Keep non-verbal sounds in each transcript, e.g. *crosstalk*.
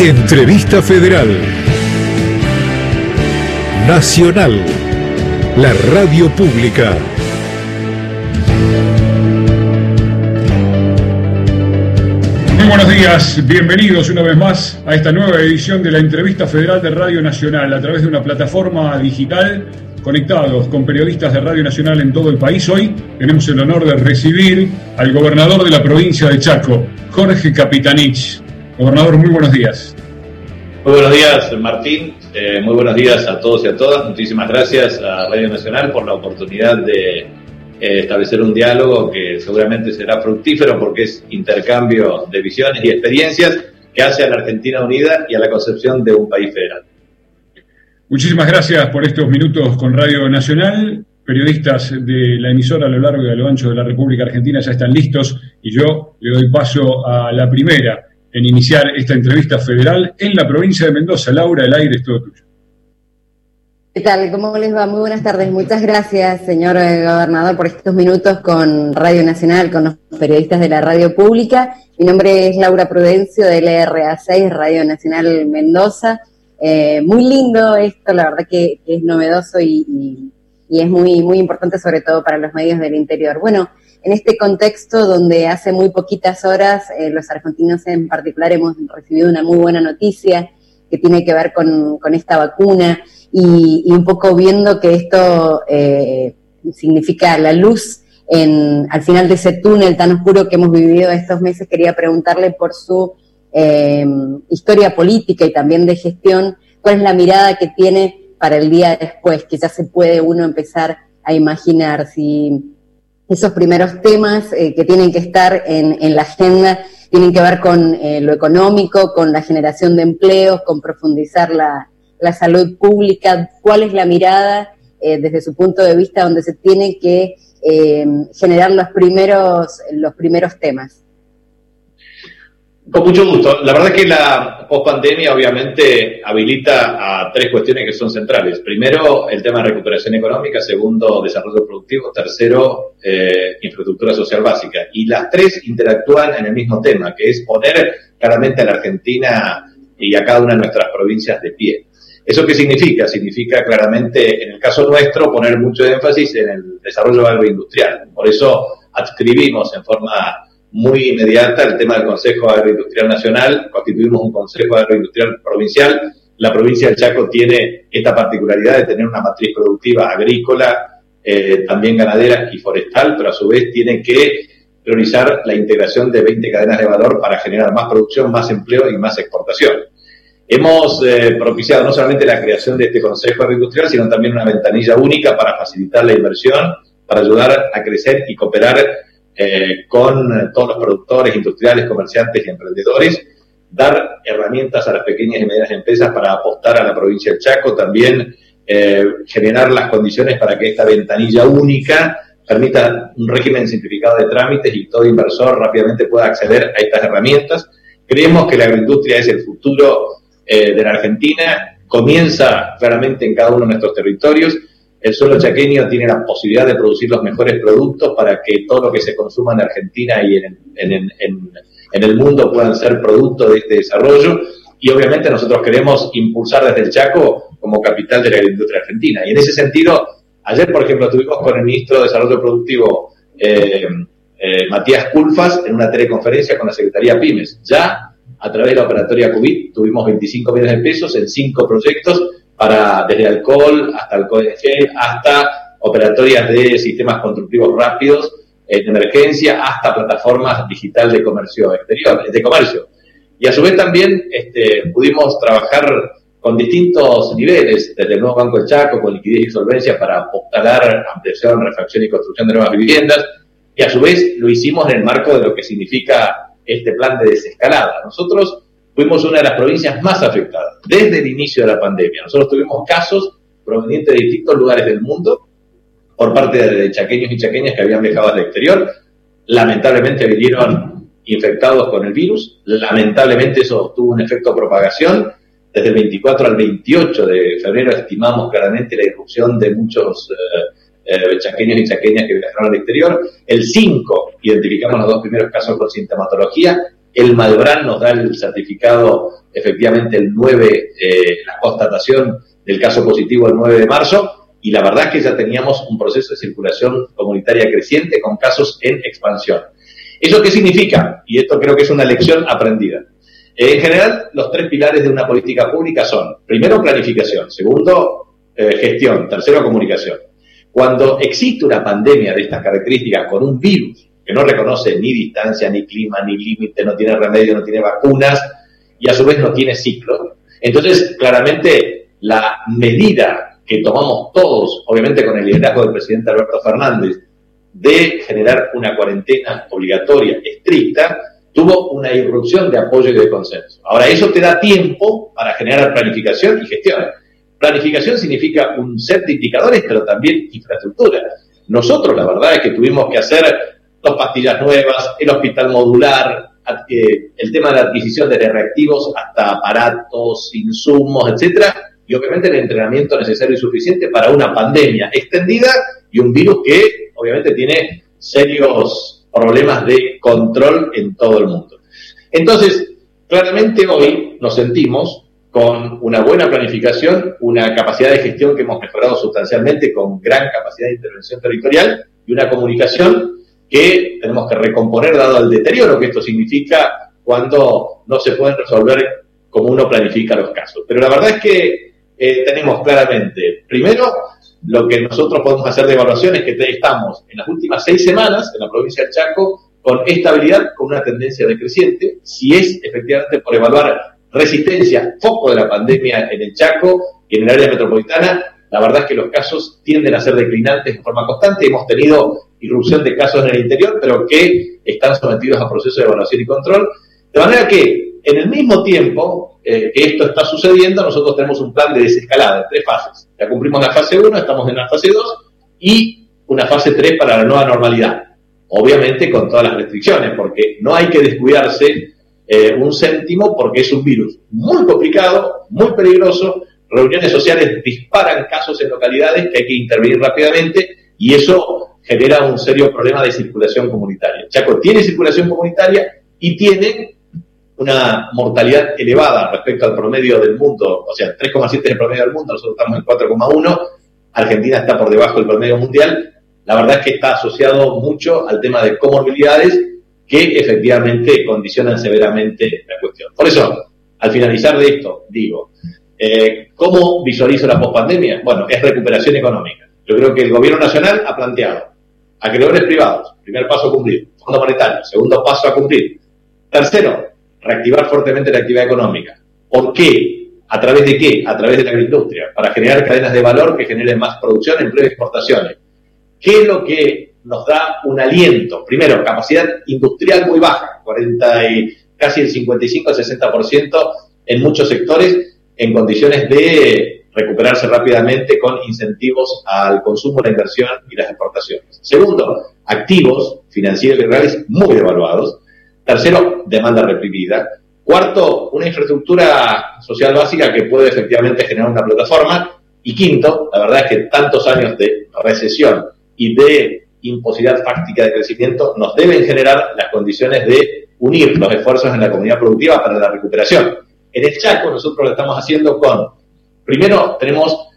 Entrevista Federal. Nacional. La radio pública. Muy buenos días, bienvenidos una vez más a esta nueva edición de la Entrevista Federal de Radio Nacional a través de una plataforma digital conectados con periodistas de Radio Nacional en todo el país. Hoy tenemos el honor de recibir al gobernador de la provincia de Chaco, Jorge Capitanich. Gobernador, muy buenos días. Muy buenos días, Martín. Eh, muy buenos días a todos y a todas. Muchísimas gracias a Radio Nacional por la oportunidad de eh, establecer un diálogo que seguramente será fructífero porque es intercambio de visiones y experiencias que hace a la Argentina unida y a la concepción de un país federal. Muchísimas gracias por estos minutos con Radio Nacional. Periodistas de la emisora a lo largo y a lo ancho de la República Argentina ya están listos y yo le doy paso a la primera en iniciar esta entrevista federal en la provincia de Mendoza. Laura, el aire es todo tuyo. ¿Qué tal? ¿Cómo les va? Muy buenas tardes. Muchas gracias, señor eh, gobernador, por estos minutos con Radio Nacional, con los periodistas de la radio pública. Mi nombre es Laura Prudencio de LRA6, Radio Nacional Mendoza. Eh, muy lindo esto, la verdad que, es novedoso y, y, es muy, muy importante, sobre todo para los medios del interior. Bueno, en este contexto donde hace muy poquitas horas eh, los argentinos en particular hemos recibido una muy buena noticia que tiene que ver con, esta vacuna y, un poco viendo que esto eh, significa la luz en, al final de ese túnel tan oscuro que hemos vivido estos meses, quería preguntarle por su eh, historia política y también de gestión, cuál es la mirada que tiene para el día después, que ya se puede uno empezar a imaginar si esos primeros temas eh, que tienen que estar en, la agenda tienen que ver con eh, lo económico, con la generación de empleos, con profundizar la, salud pública. ¿Cuál es la mirada eh, desde su punto de vista donde se tiene que generar los primeros, los primeros temas? Con mucho gusto. La verdad es que la pospandemia obviamente habilita a tres cuestiones que son centrales. Primero, el tema de recuperación económica. Segundo, desarrollo productivo. Tercero, eh, infraestructura social básica. Y las tres interactúan en el mismo tema, que es poner claramente a la Argentina y a cada una de nuestras provincias de pie. ¿Eso qué significa? Significa claramente, en el caso nuestro, poner mucho énfasis en el desarrollo agroindustrial. Por eso adscribimos en forma muy inmediata el tema del Consejo Agroindustrial Nacional, constituimos un Consejo Agroindustrial Provincial. La provincia del Chaco tiene esta particularidad de tener una matriz productiva agrícola, eh, también ganadera y forestal, pero a su vez tiene que priorizar la integración de 20 cadenas de valor para generar más producción, más empleo y más exportación. Hemos eh, propiciado no solamente la creación de este Consejo Agroindustrial, sino también una ventanilla única para facilitar la inversión, para ayudar a crecer y cooperar eh, con todos los productores, industriales, comerciantes y emprendedores, dar herramientas a las pequeñas y medianas empresas para apostar a la provincia del Chaco, también eh, generar las condiciones para que esta ventanilla única permita un régimen simplificado de trámites y todo inversor rápidamente pueda acceder a estas herramientas. Creemos que la agroindustria es el futuro eh, de la Argentina, comienza claramente en cada uno de nuestros territorios el suelo chaqueño tiene la posibilidad de producir los mejores productos para que todo lo que se consuma en Argentina y en, el mundo puedan ser producto de este desarrollo. Y obviamente nosotros queremos impulsar desde el Chaco como capital de la industria argentina. Y en ese sentido, ayer, por ejemplo, estuvimos con el ministro de Desarrollo Productivo, eh, eh, Matías Culfas, en una teleconferencia con la Secretaría Pymes. Ya a través de la operatoria COVID tuvimos 25 millones de pesos en cinco proyectos para desde alcohol hasta alcohol en gel, hasta operatorias de sistemas constructivos rápidos eh, de emergencia, hasta plataformas digital de comercio exterior, de comercio. Y a su vez también este, pudimos trabajar con distintos niveles, desde el nuevo Banco del Chaco, con liquidez y solvencia para apostalar ampliación, refacción y construcción de nuevas viviendas, y a su vez lo hicimos en el marco de lo que significa este plan de desescalada. Nosotros fuimos una de las provincias más afectadas desde el inicio de la pandemia. Nosotros tuvimos casos provenientes de distintos lugares del mundo por parte de chaqueños y chaqueñas que habían viajado al exterior. Lamentablemente vinieron infectados con el virus. Lamentablemente eso tuvo un efecto de propagación. Desde el 24 al 28 de febrero estimamos claramente la irrupción de muchos eh, eh, chaqueños y chaqueñas que viajaron al exterior. El 5 identificamos los dos primeros casos con sintomatología El Malbrán nos da el certificado, efectivamente, el 9, eh, la constatación del caso positivo el 9 de marzo, y la verdad es que ya teníamos un proceso de circulación comunitaria creciente con casos en expansión. ¿Eso qué significa? Y esto creo que es una lección aprendida. En general, los tres pilares de una política pública son, primero, planificación, segundo, eh, gestión, tercero, comunicación. Cuando existe una pandemia de estas características con un virus que no reconoce ni distancia, ni clima, ni límite, no tiene remedio, no tiene vacunas y a su vez no tiene ciclo, entonces claramente la medida que tomamos todos, obviamente con el liderazgo del presidente Alberto Fernández, de generar una cuarentena obligatoria, estricta, tuvo una irrupción de apoyo y de consenso. Ahora, eso te da tiempo para generar planificación y gestión. Planificación significa un set de indicadores, pero también infraestructura. Nosotros, la verdad es que tuvimos que hacer dos pastillas nuevas, el hospital modular, eh, el tema de la adquisición de reactivos hasta aparatos, insumos, etcétera, y obviamente el entrenamiento necesario y suficiente para una pandemia extendida y un virus que obviamente tiene serios problemas de control en todo el mundo. Entonces, claramente hoy nos sentimos con una buena planificación, una capacidad de gestión que hemos mejorado sustancialmente con gran capacidad de intervención territorial y una comunicación que tenemos que recomponer dado el deterioro que esto significa cuando no se pueden resolver como uno planifica los casos. Pero la verdad es que eh, tenemos claramente, primero, lo que nosotros podemos hacer de evaluación es que estamos en las últimas seis semanas en la provincia del Chaco con estabilidad, con una tendencia decreciente. Si es efectivamente por evaluar resistencia, foco de la pandemia en el Chaco y en el área metropolitana, la verdad es que los casos tienden a ser declinantes de forma constante. Hemos tenido irrupción de casos en el interior, pero que están sometidos a procesos de evaluación y control. De manera que, en el mismo tiempo, eh, que esto está sucediendo, nosotros tenemos un plan de desescalada, tres fases. Ya cumplimos la fase 1, estamos en la fase 2 y una fase 3 para la nueva normalidad. Obviamente con todas las restricciones, porque no hay que descuidarse eh, un céntimo porque es un virus muy complicado, muy peligroso. Reuniones sociales disparan casos en localidades que hay que intervenir rápidamente y eso genera un serio problema de circulación comunitaria. Chaco tiene circulación comunitaria y tiene una mortalidad elevada respecto al promedio del mundo, o sea, 3,7 es el promedio del mundo, nosotros estamos en 4,1, Argentina está por debajo del promedio mundial, la verdad es que está asociado mucho al tema de comorbilidades que efectivamente condicionan severamente la cuestión. Por eso, al finalizar de esto, digo, eh, ¿cómo visualizo la pospandemia? Bueno, es recuperación económica. Yo creo que el gobierno nacional ha planteado acreedores privados, primer paso a cumplir, fondo monetario, segundo paso a cumplir. Tercero, reactivar fuertemente la actividad económica. ¿Por qué? ¿A través de qué? A través de la agroindustria, para generar cadenas de valor que generen más producción, empleo y exportaciones. ¿Qué es lo que nos da un aliento? Primero, capacidad industrial muy baja, 40 y casi el 55 al 60% en muchos sectores, en condiciones de recuperarse rápidamente con incentivos al consumo, la inversión y las exportaciones. Segundo, activos financieros y reales muy devaluados. Tercero, demanda reprimida. Cuarto, una infraestructura social básica que puede efectivamente generar una plataforma. Y quinto, la verdad es que tantos años de recesión y de imposibilidad fáctica de crecimiento nos deben generar las condiciones de unir los esfuerzos en la comunidad productiva para la recuperación. En el Chaco nosotros lo estamos haciendo con, primero tenemos,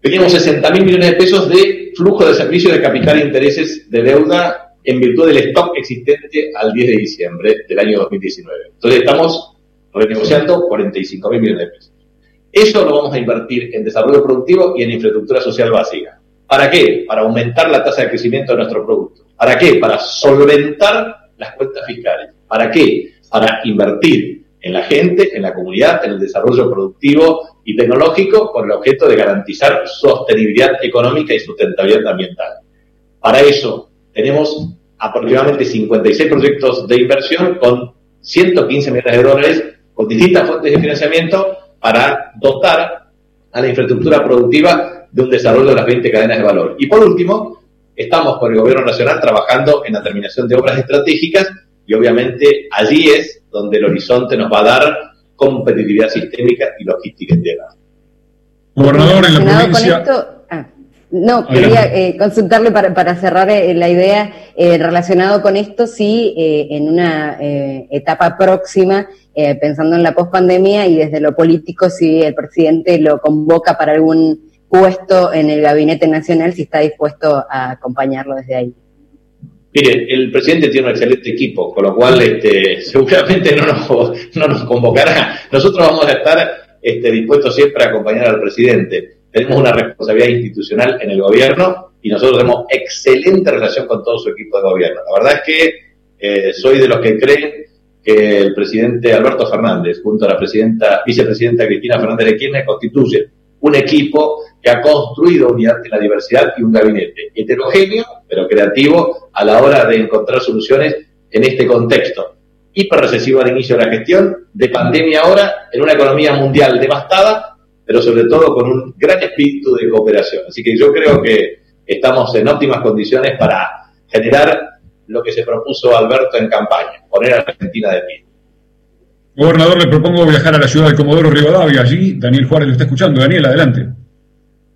teníamos 60 mil millones de pesos de flujo de servicio de capital e intereses de deuda en virtud del stock existente al 10 de diciembre del año 2019. Entonces estamos renegociando 45 mil millones de pesos. Eso lo vamos a invertir en desarrollo productivo y en infraestructura social básica. ¿Para qué? Para aumentar la tasa de crecimiento de nuestro producto. ¿Para qué? Para solventar las cuentas fiscales. ¿Para qué? Para invertir en la gente, en la comunidad, en el desarrollo productivo y tecnológico con el objeto de garantizar sostenibilidad económica y sustentabilidad ambiental. Para eso tenemos aproximadamente 56 proyectos de inversión con 115 millones de dólares con distintas fuentes de financiamiento para dotar a la infraestructura productiva de un desarrollo de las 20 cadenas de valor. Y por último, estamos con el Gobierno Nacional trabajando en la terminación de obras estratégicas y obviamente allí es donde el horizonte nos va a dar competitividad sistémica y logística integrada. Gobernador, en la provincia... Ah. No, quería eh, consultarle para, para cerrar eh, la idea eh, relacionado con esto, si en una etapa próxima, pensando en la pospandemia y desde lo político, si el presidente lo convoca para algún puesto en el gabinete nacional, si está dispuesto a acompañarlo desde ahí. Mire, el presidente tiene un excelente equipo, con lo cual este, *laughs* seguramente no nos, no nos convocará. Nosotros vamos a estar este, dispuestos siempre a acompañar al presidente tenemos una responsabilidad institucional en el gobierno y nosotros tenemos excelente relación con todo su equipo de gobierno. La verdad es que eh, soy de los que creen que el presidente Alberto Fernández, junto a la presidenta, vicepresidenta Cristina Fernández de Kirchner, constituye un equipo que ha construido unidad en la diversidad y un gabinete heterogéneo, pero creativo, a la hora de encontrar soluciones en este contexto hiper recesivo al inicio de la gestión, de pandemia ahora, en una economía mundial devastada pero sobre todo con un gran espíritu de cooperación. Así que yo creo que estamos en óptimas condiciones para generar lo que se propuso Alberto en campaña, poner a Argentina de pie. Gobernador, le propongo viajar a la ciudad de Comodoro Rivadavia. Allí Daniel Juárez lo está escuchando. Daniel, adelante.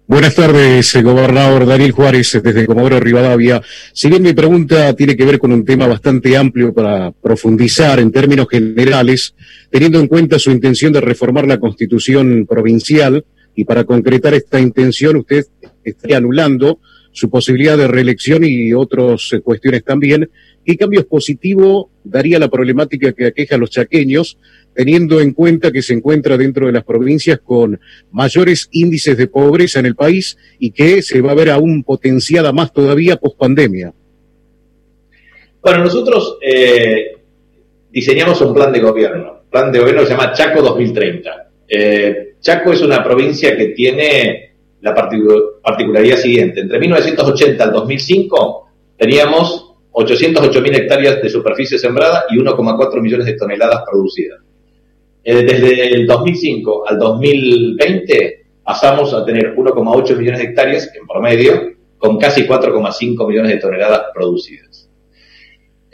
Buenas tardes, gobernador Daniel Juárez, desde Comodoro Rivadavia. Si bien mi pregunta tiene que ver con un tema bastante amplio para profundizar en términos generales, teniendo en cuenta su intención de reformar la constitución provincial, y para concretar esta intención usted estaría anulando su posibilidad de reelección y otras cuestiones también. ¿Qué cambios positivos daría la problemática que aqueja a los chaqueños teniendo en cuenta que se encuentra dentro de las provincias con mayores índices de pobreza en el país y que se va a ver aún potenciada más todavía post pandemia. Bueno, nosotros eh, diseñamos un plan de gobierno, plan de gobierno que se llama Chaco 2030. Eh, Chaco es una provincia que tiene la particularidad siguiente. Entre 1980 al 2005 teníamos 808.000 hectáreas de superficie sembrada y 1,4 millones de toneladas producidas. Eh, desde el 2005 al 2020 pasamos a tener 1,8 millones de hectáreas en promedio, con casi 4,5 millones de toneladas producidas.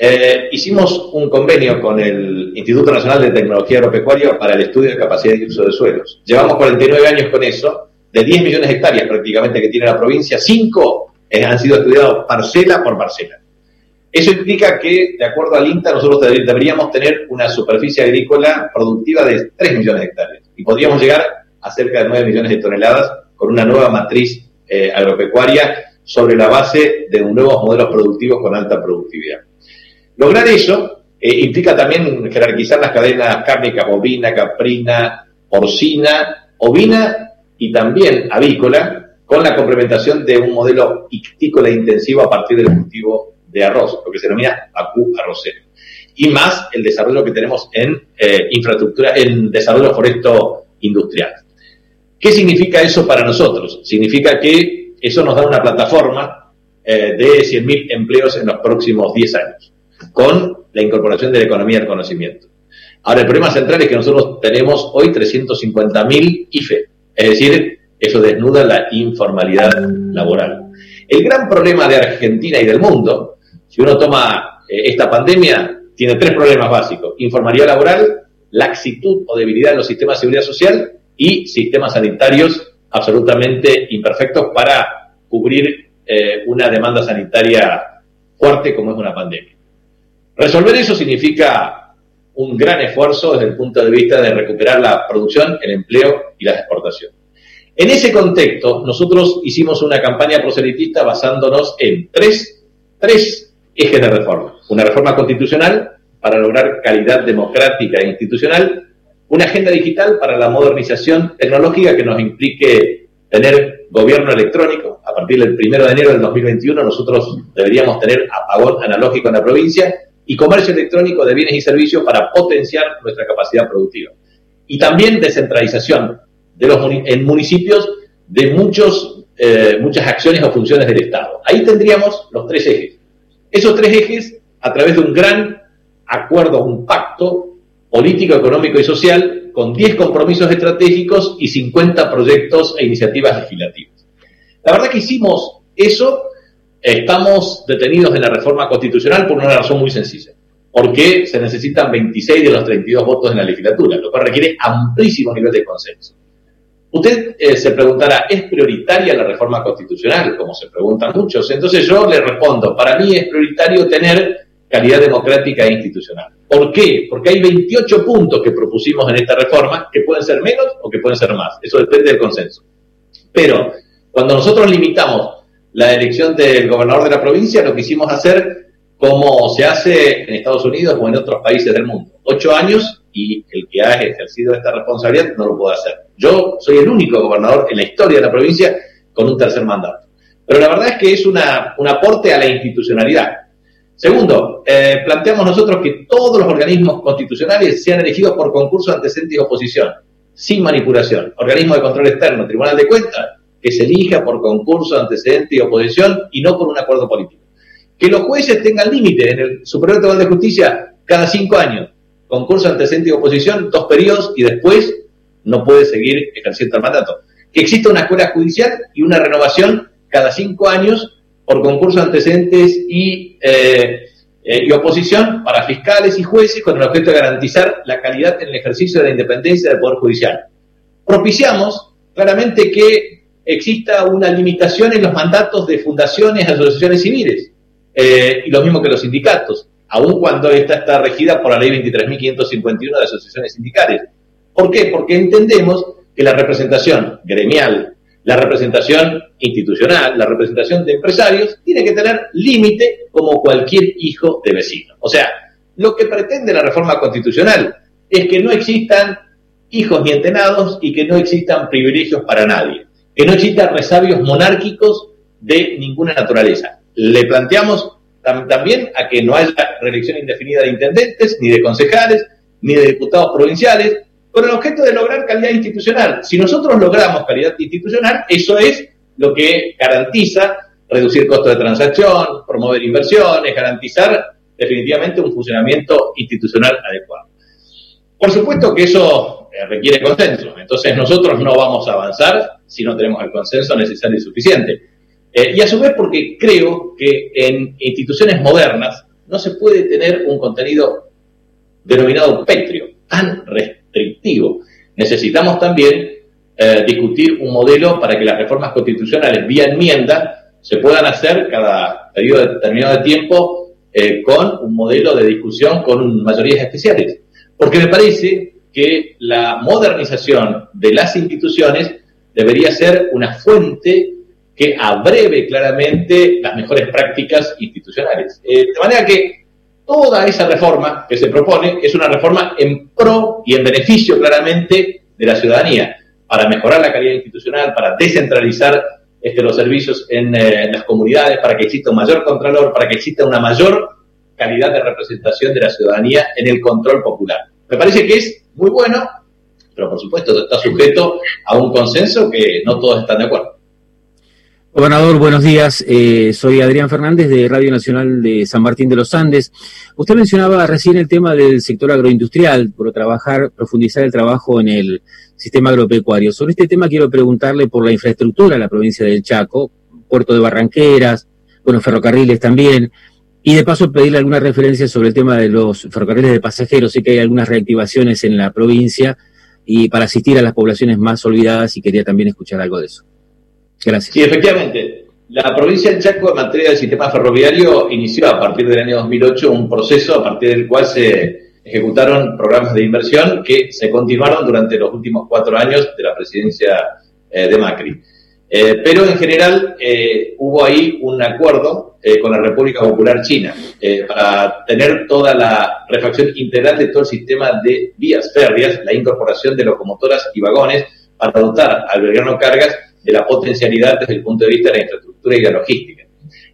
Eh, hicimos un convenio con el Instituto Nacional de Tecnología Agropecuaria para el estudio de capacidad de uso de suelos. Llevamos 49 años con eso, de 10 millones de hectáreas prácticamente que tiene la provincia, 5 eh, han sido estudiados parcela por parcela. Eso implica que, de acuerdo al INTA, nosotros deberíamos tener una superficie agrícola productiva de 3 millones de hectáreas y podríamos llegar a cerca de 9 millones de toneladas con una nueva matriz eh, agropecuaria sobre la base de nuevos modelos productivos con alta productividad. Lograr eso eh, implica también jerarquizar las cadenas cárnicas bovina, caprina, porcina, ovina y también avícola con la complementación de un modelo ictícola intensivo a partir del cultivo de arroz, lo que se denomina ACU arrocero. Y más el desarrollo que tenemos en eh, infraestructura, en desarrollo foresto industrial. ¿Qué significa eso para nosotros? Significa que eso nos da una plataforma eh, de 100.000 empleos en los próximos 10 años, con la incorporación de la economía del conocimiento. Ahora, el problema central es que nosotros tenemos hoy 350.000 IFE, es decir, eso desnuda la informalidad laboral. El gran problema de Argentina y del mundo si uno toma eh, esta pandemia, tiene tres problemas básicos. Informalidad laboral, laxitud o debilidad en los sistemas de seguridad social y sistemas sanitarios absolutamente imperfectos para cubrir eh, una demanda sanitaria fuerte como es una pandemia. Resolver eso significa un gran esfuerzo desde el punto de vista de recuperar la producción, el empleo y la exportación. En ese contexto, nosotros hicimos una campaña proselitista basándonos en tres, tres ejes de reforma. Una reforma constitucional para lograr calidad democrática e institucional, una agenda digital para la modernización tecnológica que nos implique tener gobierno electrónico. A partir del 1 de enero del 2021 nosotros deberíamos tener apagón analógico en la provincia y comercio electrónico de bienes y servicios para potenciar nuestra capacidad productiva. Y también descentralización de los, en municipios de muchos, eh, muchas acciones o funciones del Estado. Ahí tendríamos los tres ejes esos tres ejes, a través de un gran acuerdo, un pacto político, económico y social, con 10 compromisos estratégicos y 50 proyectos e iniciativas legislativas. La verdad que hicimos eso, estamos detenidos en la reforma constitucional por una razón muy sencilla, porque se necesitan 26 de los 32 votos en la legislatura, lo cual requiere amplísimo nivel de consenso. Usted eh, se preguntará, ¿es prioritaria la reforma constitucional? Como se preguntan muchos. Entonces yo le respondo, para mí es prioritario tener calidad democrática e institucional. ¿Por qué? Porque hay 28 puntos que propusimos en esta reforma que pueden ser menos o que pueden ser más. Eso depende del consenso. Pero cuando nosotros limitamos la elección del gobernador de la provincia, lo quisimos hacer como se hace en Estados Unidos o en otros países del mundo. Ocho años y el que ha ejercido esta responsabilidad no lo puede hacer. Yo soy el único gobernador en la historia de la provincia con un tercer mandato. Pero la verdad es que es una, un aporte a la institucionalidad. Segundo, eh, planteamos nosotros que todos los organismos constitucionales sean elegidos por concurso antecedente y oposición, sin manipulación. Organismo de control externo, Tribunal de Cuentas, que se elija por concurso antecedente y oposición y no por un acuerdo político. Que los jueces tengan límite en el Superior Tribunal de Justicia cada cinco años concurso antecedente y oposición, dos periodos y después no puede seguir ejerciendo el mandato. Que exista una escuela judicial y una renovación cada cinco años por concurso antecedentes y, eh, eh, y oposición para fiscales y jueces con el objeto de garantizar la calidad en el ejercicio de la independencia del Poder Judicial. Propiciamos claramente que exista una limitación en los mandatos de fundaciones, asociaciones civiles, eh, y lo mismo que los sindicatos aun cuando esta está regida por la ley 23.551 de asociaciones sindicales. ¿Por qué? Porque entendemos que la representación gremial, la representación institucional, la representación de empresarios, tiene que tener límite como cualquier hijo de vecino. O sea, lo que pretende la reforma constitucional es que no existan hijos ni entenados y que no existan privilegios para nadie, que no existan resabios monárquicos de ninguna naturaleza. Le planteamos también a que no haya reelección indefinida de intendentes, ni de concejales, ni de diputados provinciales, con el objeto de lograr calidad institucional. Si nosotros logramos calidad institucional, eso es lo que garantiza reducir costos de transacción, promover inversiones, garantizar definitivamente un funcionamiento institucional adecuado. Por supuesto que eso eh, requiere consenso, entonces nosotros no vamos a avanzar si no tenemos el consenso necesario y suficiente. Eh, y a su vez porque creo que en instituciones modernas no se puede tener un contenido denominado pétreo, tan restrictivo. Necesitamos también eh, discutir un modelo para que las reformas constitucionales vía enmienda se puedan hacer cada periodo determinado de tiempo eh, con un modelo de discusión con mayorías especiales. Porque me parece que la modernización de las instituciones debería ser una fuente que abreve claramente las mejores prácticas institucionales. Eh, de manera que toda esa reforma que se propone es una reforma en pro y en beneficio claramente de la ciudadanía, para mejorar la calidad institucional, para descentralizar este, los servicios en, eh, en las comunidades, para que exista un mayor contralor, para que exista una mayor calidad de representación de la ciudadanía en el control popular. Me parece que es muy bueno, pero por supuesto está sujeto a un consenso que no todos están de acuerdo. Gobernador, buenos días. Eh, soy Adrián Fernández de Radio Nacional de San Martín de los Andes. Usted mencionaba recién el tema del sector agroindustrial, por trabajar, profundizar el trabajo en el sistema agropecuario. Sobre este tema quiero preguntarle por la infraestructura en la provincia del Chaco, puerto de Barranqueras, bueno, ferrocarriles también, y de paso pedirle alguna referencia sobre el tema de los ferrocarriles de pasajeros. Sé que hay algunas reactivaciones en la provincia y para asistir a las poblaciones más olvidadas y quería también escuchar algo de eso. Gracias. Sí, efectivamente. La provincia del Chaco en materia del sistema ferroviario inició a partir del año 2008 un proceso a partir del cual se ejecutaron programas de inversión que se continuaron durante los últimos cuatro años de la presidencia eh, de Macri. Eh, pero en general eh, hubo ahí un acuerdo con la República Popular China para tener toda la refacción integral de todo el sistema de vías férreas, la incorporación de locomotoras y vagones para dotar al Belgrano Cargas de la potencialidad desde el punto de vista de la infraestructura y la logística.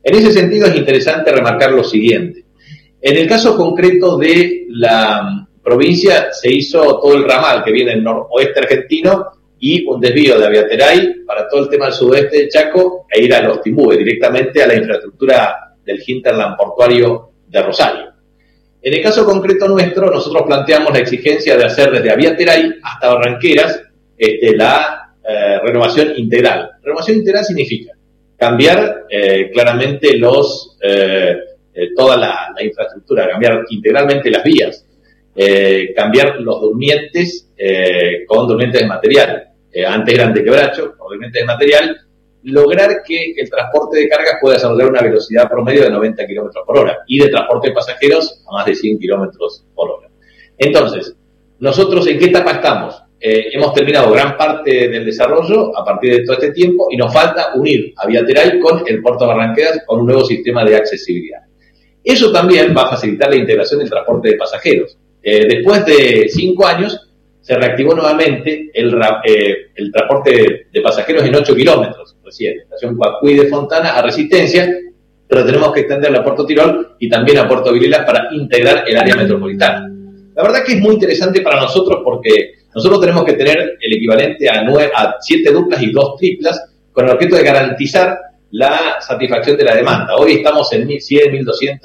En ese sentido es interesante remarcar lo siguiente. En el caso concreto de la provincia se hizo todo el ramal que viene del noroeste argentino y un desvío de Aviateray para todo el tema del sudeste de Chaco e ir a los Timbúes, directamente a la infraestructura del hinterland portuario de Rosario. En el caso concreto nuestro, nosotros planteamos la exigencia de hacer desde Aviateray hasta Barranqueras este, la eh, renovación integral. Renovación integral significa cambiar eh, claramente los, eh, toda la, infraestructura, cambiar integralmente las vías, cambiar los durmientes con durmientes de material, antes eran de quebracho, obviamente de material, lograr que el transporte de cargas pueda desarrollar una velocidad promedio de 90 kilómetros por hora y de transporte de pasajeros a más de 100 kilómetros por hora. Entonces, nosotros en qué etapa estamos? Eh, hemos terminado gran parte del desarrollo a partir de todo este tiempo y nos falta unir a Viateral con el puerto Barranqueras con un nuevo sistema de accesibilidad. Eso también va a facilitar la integración del transporte de pasajeros. Eh, después de cinco años, se reactivó nuevamente el, eh, transporte de pasajeros en 8 kilómetros, recién, estación Cuacuí de Fontana a Resistencia, pero tenemos que extenderla a Puerto Tirol y también a Puerto Vilela para integrar el área metropolitana. La verdad que es muy interesante para nosotros porque nosotros tenemos que tener el equivalente a, nueve, a siete duplas y dos triplas con el objeto de garantizar la satisfacción de la demanda. Hoy estamos en 1.100, 1.200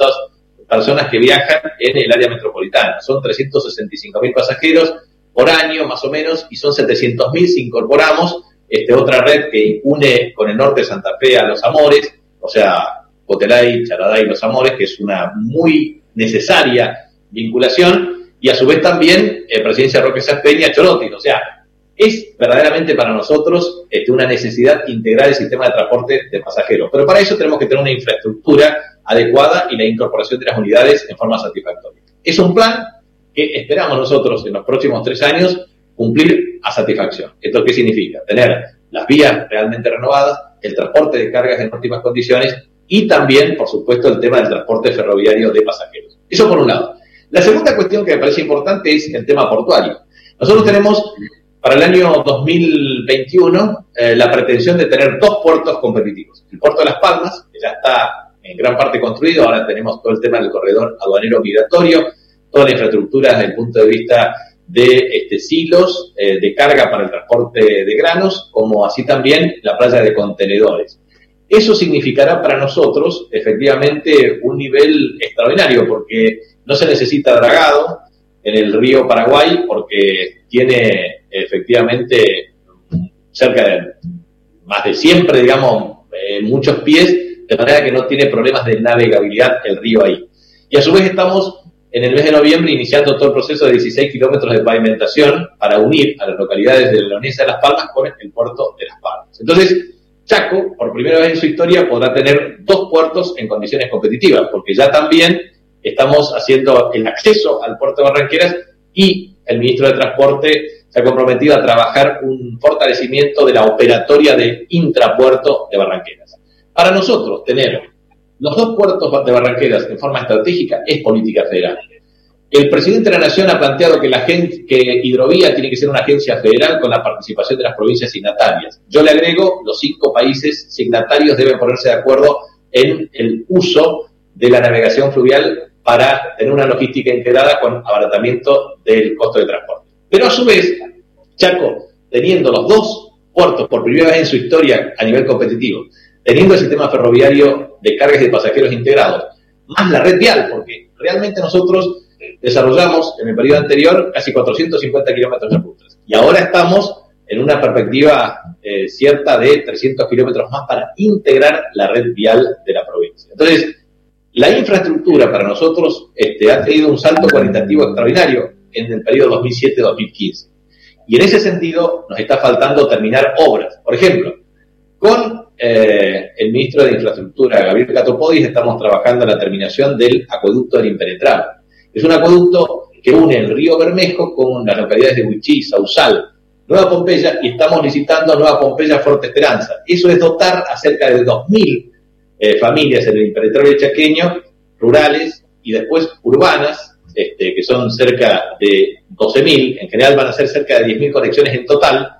personas que viajan en el área metropolitana. Son 365.000 pasajeros por año, más o menos, y son 700.000 si incorporamos este, otra red que une con el norte de Santa Fe a Los Amores, o sea, Cotelay, Charaday y Los Amores, que es una muy necesaria vinculación, y a su vez también eh, Presidencia Roque Peña, Chorotin, o sea, es verdaderamente para nosotros este, una necesidad integrar el sistema de transporte de pasajeros. Pero para eso tenemos que tener una infraestructura adecuada y la incorporación de las unidades en forma satisfactoria. Es un plan que esperamos nosotros en los próximos tres años cumplir a satisfacción. ¿Esto qué significa? Tener las vías realmente renovadas, el transporte de cargas en óptimas condiciones y también, por supuesto, el tema del transporte ferroviario de pasajeros. Eso por un lado. La segunda cuestión que me parece importante es el tema portuario. Nosotros tenemos para el año 2021 eh, la pretensión de tener dos puertos competitivos. El puerto de Las Palmas, que ya está en gran parte construido, ahora tenemos todo el tema del corredor aduanero migratorio, toda la infraestructura desde el punto de vista de este, silos eh, de carga para el transporte de granos, como así también la playa de contenedores. Eso significará para nosotros efectivamente un nivel extraordinario porque no se necesita dragado en el río Paraguay porque tiene efectivamente cerca de más de siempre, digamos, eh, muchos pies, de manera que no tiene problemas de navegabilidad el río ahí. Y a su vez estamos en el mes de noviembre iniciando todo el proceso de 16 kilómetros de pavimentación para unir a las localidades de la Leonesa de Las Palmas con el puerto de Las Palmas. Entonces, Chaco, por primera vez en su historia, podrá tener dos puertos en condiciones competitivas, porque ya también estamos haciendo el acceso al puerto de Barranqueras y el ministro de Transporte se ha comprometido a trabajar un fortalecimiento de la operatoria del intrapuerto de Barranqueras. Para nosotros, tener los dos puertos de Barranqueras en forma estratégica es política federal. El presidente de la Nación ha planteado que, la que Hidrovía tiene que ser una agencia federal con la participación de las provincias signatarias. Yo le agrego, los cinco países signatarios deben ponerse de acuerdo en el uso de la navegación fluvial para tener una logística integrada con abaratamiento del costo de transporte. Pero a su vez, Chaco, teniendo los dos puertos por primera vez en su historia a nivel competitivo, teniendo el sistema ferroviario de cargas y de pasajeros integrados, más la red vial, porque realmente nosotros desarrollamos en el periodo anterior casi 450 kilómetros de rutas y ahora estamos en una perspectiva eh, cierta de 300 kilómetros más para integrar la red vial de la provincia. Entonces, la infraestructura para nosotros este, ha tenido un salto cualitativo extraordinario en el periodo 2007-2015. Y en ese sentido nos está faltando terminar obras. Por ejemplo, con eh, el ministro de Infraestructura, Gabriel Catopodis, estamos trabajando en la terminación del acueducto del Impenetrable. Es un acueducto que une el río Bermejo con las localidades de Huichí, Sausal, Nueva Pompeya, y estamos licitando Nueva Pompeya Fuerte Esperanza. Eso es dotar a cerca de 2.000 eh, familias en el impenetrable chaqueño, rurales y después urbanas, este, que son cerca de 12.000, en general van a ser cerca de 10.000 conexiones en total,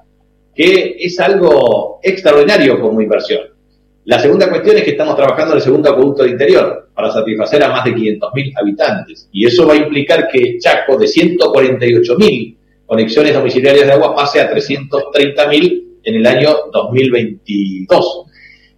que es algo extraordinario como inversión. La segunda cuestión es que estamos trabajando en el segundo acueducto de interior para satisfacer a más de 500.000 habitantes. Y eso va a implicar que Chaco, de 148.000 conexiones domiciliarias de agua, pase a 330.000 en el año 2022.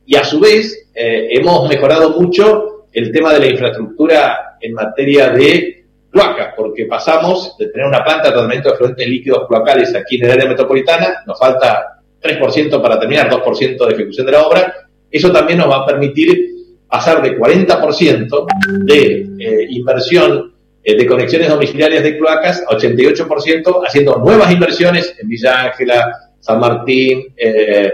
Y a su vez, eh, hemos mejorado mucho el tema de la infraestructura en materia de cloacas, porque pasamos de tener una planta de tratamiento de fluentes líquidos cloacales aquí en el área metropolitana, nos falta 3% para terminar, 2% de ejecución de la obra. Eso también nos va a permitir pasar de 40% de eh, inversión eh, de conexiones domiciliarias de cloacas a 88%, haciendo nuevas inversiones en Villa Ángela, San Martín, eh,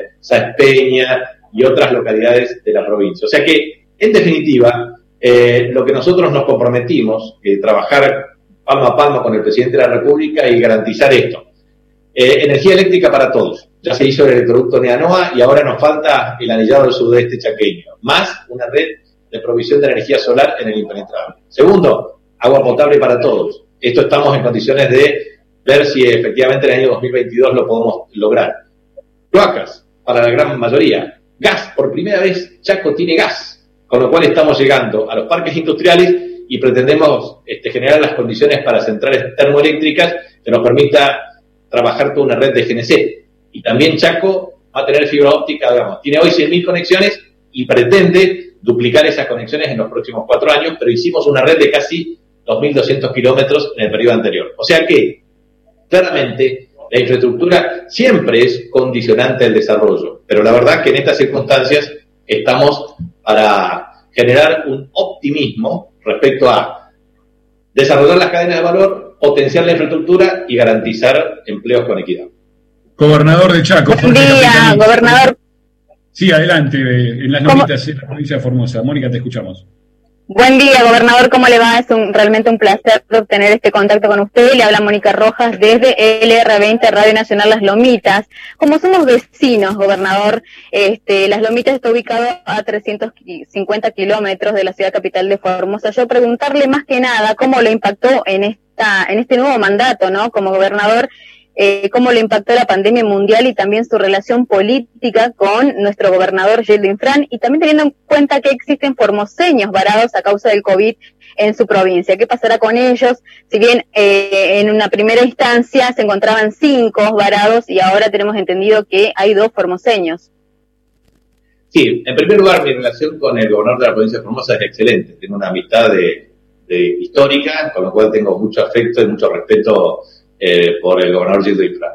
Peña y otras localidades de la provincia. O sea que, en definitiva, eh, lo que nosotros nos comprometimos, que trabajar palmo a palmo con el presidente de la República y garantizar esto. Eh, energía eléctrica para todos. Ya se hizo el electroducto Neanoa y ahora nos falta el anillado del sudeste chaqueño, más una red de provisión de energía solar en el impenetrable. Segundo, agua potable para todos. Esto estamos en condiciones de ver si efectivamente en el año 2022 lo podemos lograr. Cloacas, para la gran mayoría. Gas, por primera vez Chaco tiene gas, con lo cual estamos llegando a los parques industriales y pretendemos este, generar las condiciones para centrales termoeléctricas que nos permita trabajar toda una red de GNC. Y también Chaco va a tener fibra óptica, digamos, tiene hoy 100.000 conexiones y pretende duplicar esas conexiones en los próximos cuatro años, pero hicimos una red de casi 2.200 kilómetros en el periodo anterior. O sea que, claramente, la infraestructura siempre es condicionante al desarrollo, pero la verdad que en estas circunstancias estamos para generar un optimismo respecto a desarrollar las cadenas de valor, potenciar la infraestructura y garantizar empleos con equidad. Gobernador de Chaco. Buen día, gobernador. Sí, adelante, en las noticias de la provincia de Formosa. Mónica, te escuchamos. Buen día, gobernador, ¿cómo le va? Es un, realmente un placer obtener este contacto con usted. Le habla Mónica Rojas desde LR20 Radio Nacional Las Lomitas. Como somos vecinos, gobernador, este, Las Lomitas está ubicado a 350 kilómetros de la ciudad capital de Formosa. Yo preguntarle más que nada cómo le impactó en esta, en este nuevo mandato, ¿no? Como gobernador, eh, cómo le impactó la pandemia mundial y también su relación política con nuestro gobernador Gildo Infran y también teniendo en cuenta que existen formoseños varados a causa del COVID en su provincia. ¿Qué pasará con ellos? Si bien eh, en una primera instancia se encontraban cinco varados y ahora tenemos entendido que hay dos formoseños. Sí, en primer lugar, mi relación con el gobernador de la provincia de Formosa es excelente. Tengo una amistad de histórica, con lo cual tengo mucho afecto y mucho respeto eh, por el gobernador Gildo Infran.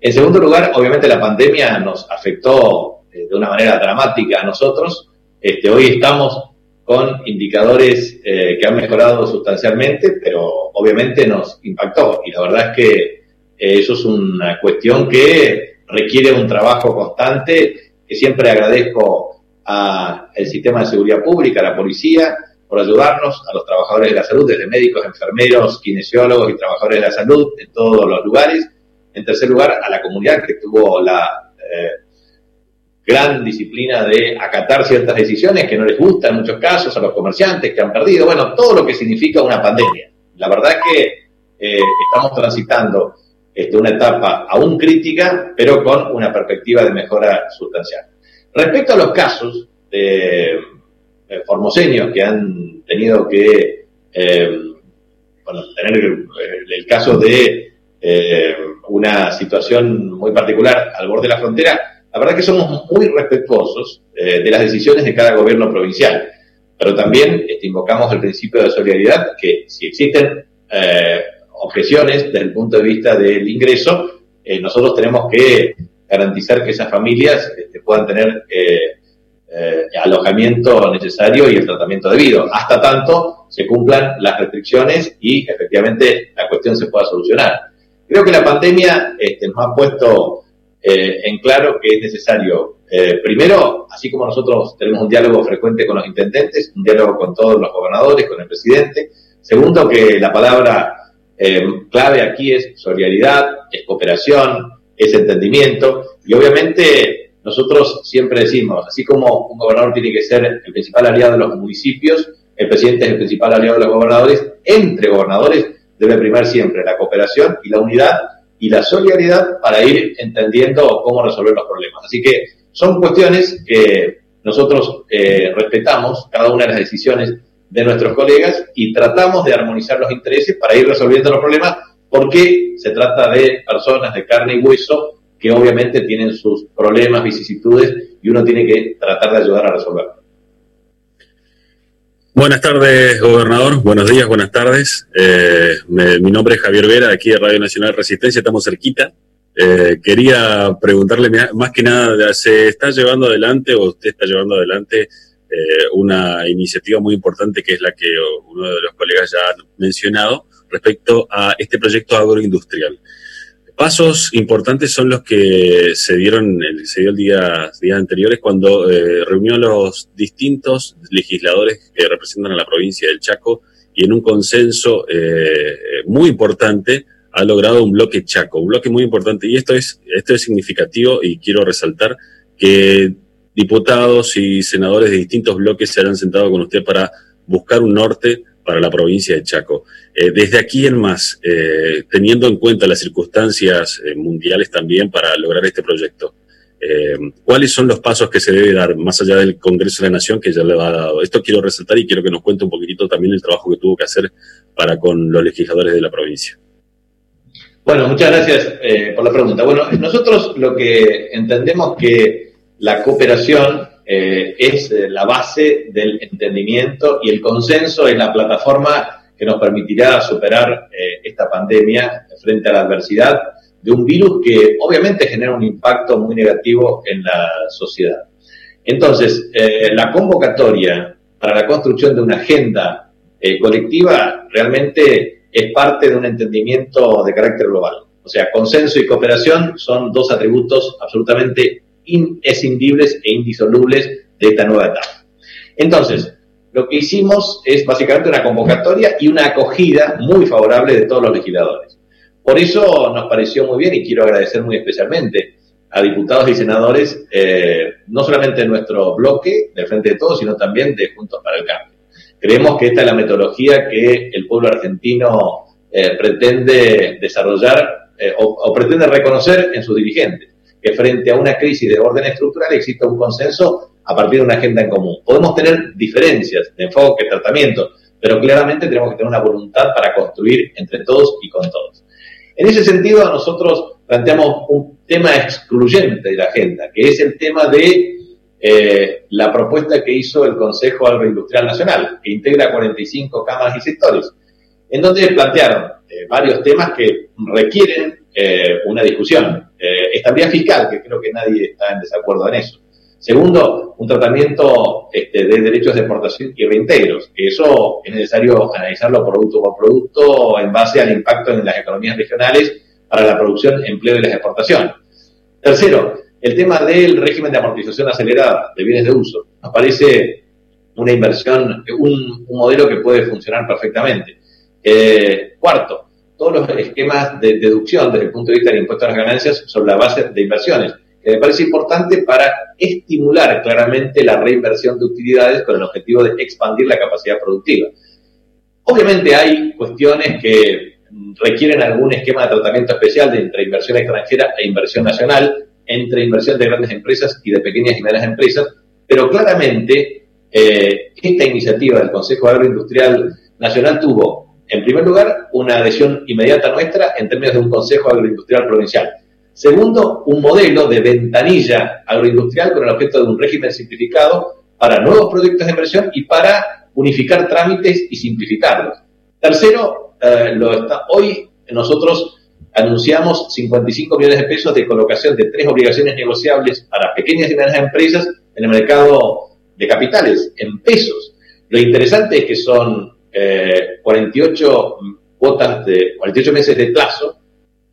En segundo lugar, obviamente la pandemia nos afectó eh, de una manera dramática a nosotros. Este, hoy estamos con indicadores eh, que han mejorado sustancialmente, pero obviamente nos impactó. Y la verdad es que eso es una cuestión que requiere un trabajo constante, que siempre agradezco al sistema de seguridad pública, a la policía, por ayudarnos, a los trabajadores de la salud, desde médicos, enfermeros, kinesiólogos y trabajadores de la salud en todos los lugares. En tercer lugar, a la comunidad que tuvo la eh, gran disciplina de acatar ciertas decisiones que no les gustan en muchos casos, a los comerciantes que han perdido, bueno, todo lo que significa una pandemia. La verdad es que eh, estamos transitando este, una etapa aún crítica, pero con una perspectiva de mejora sustancial. Respecto a los casos de eh, formoseños que han tenido que eh, tener el, caso de eh, una situación muy particular al borde de la frontera, la verdad que somos muy respetuosos de las decisiones de cada gobierno provincial, pero también este, invocamos el principio de solidaridad, que si existen objeciones desde el punto de vista del ingreso, nosotros tenemos que garantizar que esas familias este, puedan tener alojamiento necesario y el tratamiento debido, hasta tanto se cumplan las restricciones y efectivamente la cuestión se pueda solucionar. Creo que la pandemia este, nos ha puesto eh, en claro que es necesario, eh, primero, así como nosotros tenemos un diálogo frecuente con los intendentes, un diálogo con todos los gobernadores, con el presidente, segundo, que la palabra clave aquí es solidaridad, es cooperación, es entendimiento. Y obviamente nosotros siempre decimos, así como un gobernador tiene que ser el principal aliado de los municipios, el presidente es el principal aliado de los gobernadores, entre gobernadores debe primar siempre la cooperación y la unidad y la solidaridad para ir entendiendo cómo resolver los problemas. Así que son cuestiones que nosotros eh, respetamos cada una de las decisiones de nuestros colegas y tratamos de armonizar los intereses para ir resolviendo los problemas porque se trata de personas de carne y hueso que obviamente tienen sus problemas, vicisitudes, y uno tiene que tratar de ayudar a resolverlo. Buenas tardes, gobernador. Buenos días, buenas tardes. Eh, mi nombre es Javier Vera, aquí de Radio Nacional Resistencia, estamos cerquita. Eh, quería preguntarle más que nada, ¿se está llevando adelante o usted está llevando adelante eh, una iniciativa muy importante que es la que uno de los colegas ya ha mencionado respecto a este proyecto agroindustrial? Pasos importantes son los que se dieron, el día, días anteriores cuando eh, reunió a los distintos legisladores que representan a la provincia del Chaco y en un consenso eh, muy importante ha logrado un bloque Chaco, un bloque muy importante. Y esto es, esto es significativo y quiero resaltar que diputados y senadores de distintos bloques se han sentado con usted para buscar un norte para la provincia de Chaco. Eh, desde aquí en más, eh, teniendo en cuenta las circunstancias eh, mundiales también para lograr este proyecto, ¿cuáles son los pasos que se debe dar más allá del Congreso de la Nación que ya le ha dado? Esto quiero resaltar y quiero que nos cuente un poquitito también el trabajo que tuvo que hacer para con los legisladores de la provincia. Bueno, muchas gracias por la pregunta. Bueno, nosotros lo que entendemos que la cooperación eh, es eh, la base del entendimiento y el consenso es la plataforma que nos permitirá superar eh, esta pandemia frente a la adversidad de un virus que obviamente genera un impacto muy negativo en la sociedad. Entonces, la convocatoria para la construcción de una agenda colectiva realmente es parte de un entendimiento de carácter global. O sea, consenso y cooperación son dos atributos absolutamente inescindibles e indisolubles de esta nueva etapa. Entonces, lo que hicimos es básicamente una convocatoria y una acogida muy favorable de todos los legisladores. Por eso nos pareció muy bien y quiero agradecer muy especialmente a diputados y senadores, eh, no solamente de nuestro bloque, del Frente de Todos, sino también de Juntos para el Cambio. Creemos que esta es la metodología que el pueblo argentino eh, pretende desarrollar eh, o pretende reconocer en sus dirigentes frente a una crisis de orden estructural exista un consenso a partir de una agenda en común. Podemos tener diferencias de enfoque, tratamiento, pero claramente tenemos que tener una voluntad para construir entre todos y con todos. En ese sentido, nosotros planteamos un tema excluyente de la agenda, que es el tema de eh, la propuesta que hizo el Consejo Agroindustrial Nacional, que integra 45 cámaras y sectores, en donde plantearon eh, varios temas que requieren eh, una discusión. Eh, estabilidad fiscal, que creo que nadie está en desacuerdo en eso. Segundo, un tratamiento este, de derechos de exportación y reintegros, que eso es necesario analizarlo producto por producto en base al impacto en las economías regionales para la producción, empleo y las exportaciones. Tercero, el tema del régimen de amortización acelerada de bienes de uso. Nos parece una inversión, un, modelo que puede funcionar perfectamente. Eh, cuarto, todos los esquemas de deducción desde el punto de vista del impuesto a las ganancias sobre la base de inversiones, que me parece importante para estimular claramente la reinversión de utilidades con el objetivo de expandir la capacidad productiva. Obviamente hay cuestiones que requieren algún esquema de tratamiento especial de entre inversión extranjera e inversión nacional, entre inversión de grandes empresas y de pequeñas y medianas empresas, pero claramente eh, esta iniciativa del Consejo Agroindustrial Nacional tuvo en primer lugar, una adhesión inmediata nuestra en términos de un Consejo Agroindustrial Provincial. Segundo, un modelo de ventanilla agroindustrial con el objeto de un régimen simplificado para nuevos proyectos de inversión y para unificar trámites y simplificarlos. Tercero, eh, hoy nosotros anunciamos 55 millones de pesos de colocación de tres obligaciones negociables para pequeñas y medianas empresas en el mercado de capitales, en pesos. Lo interesante es que son 48 eh, cuotas de 48 meses de plazo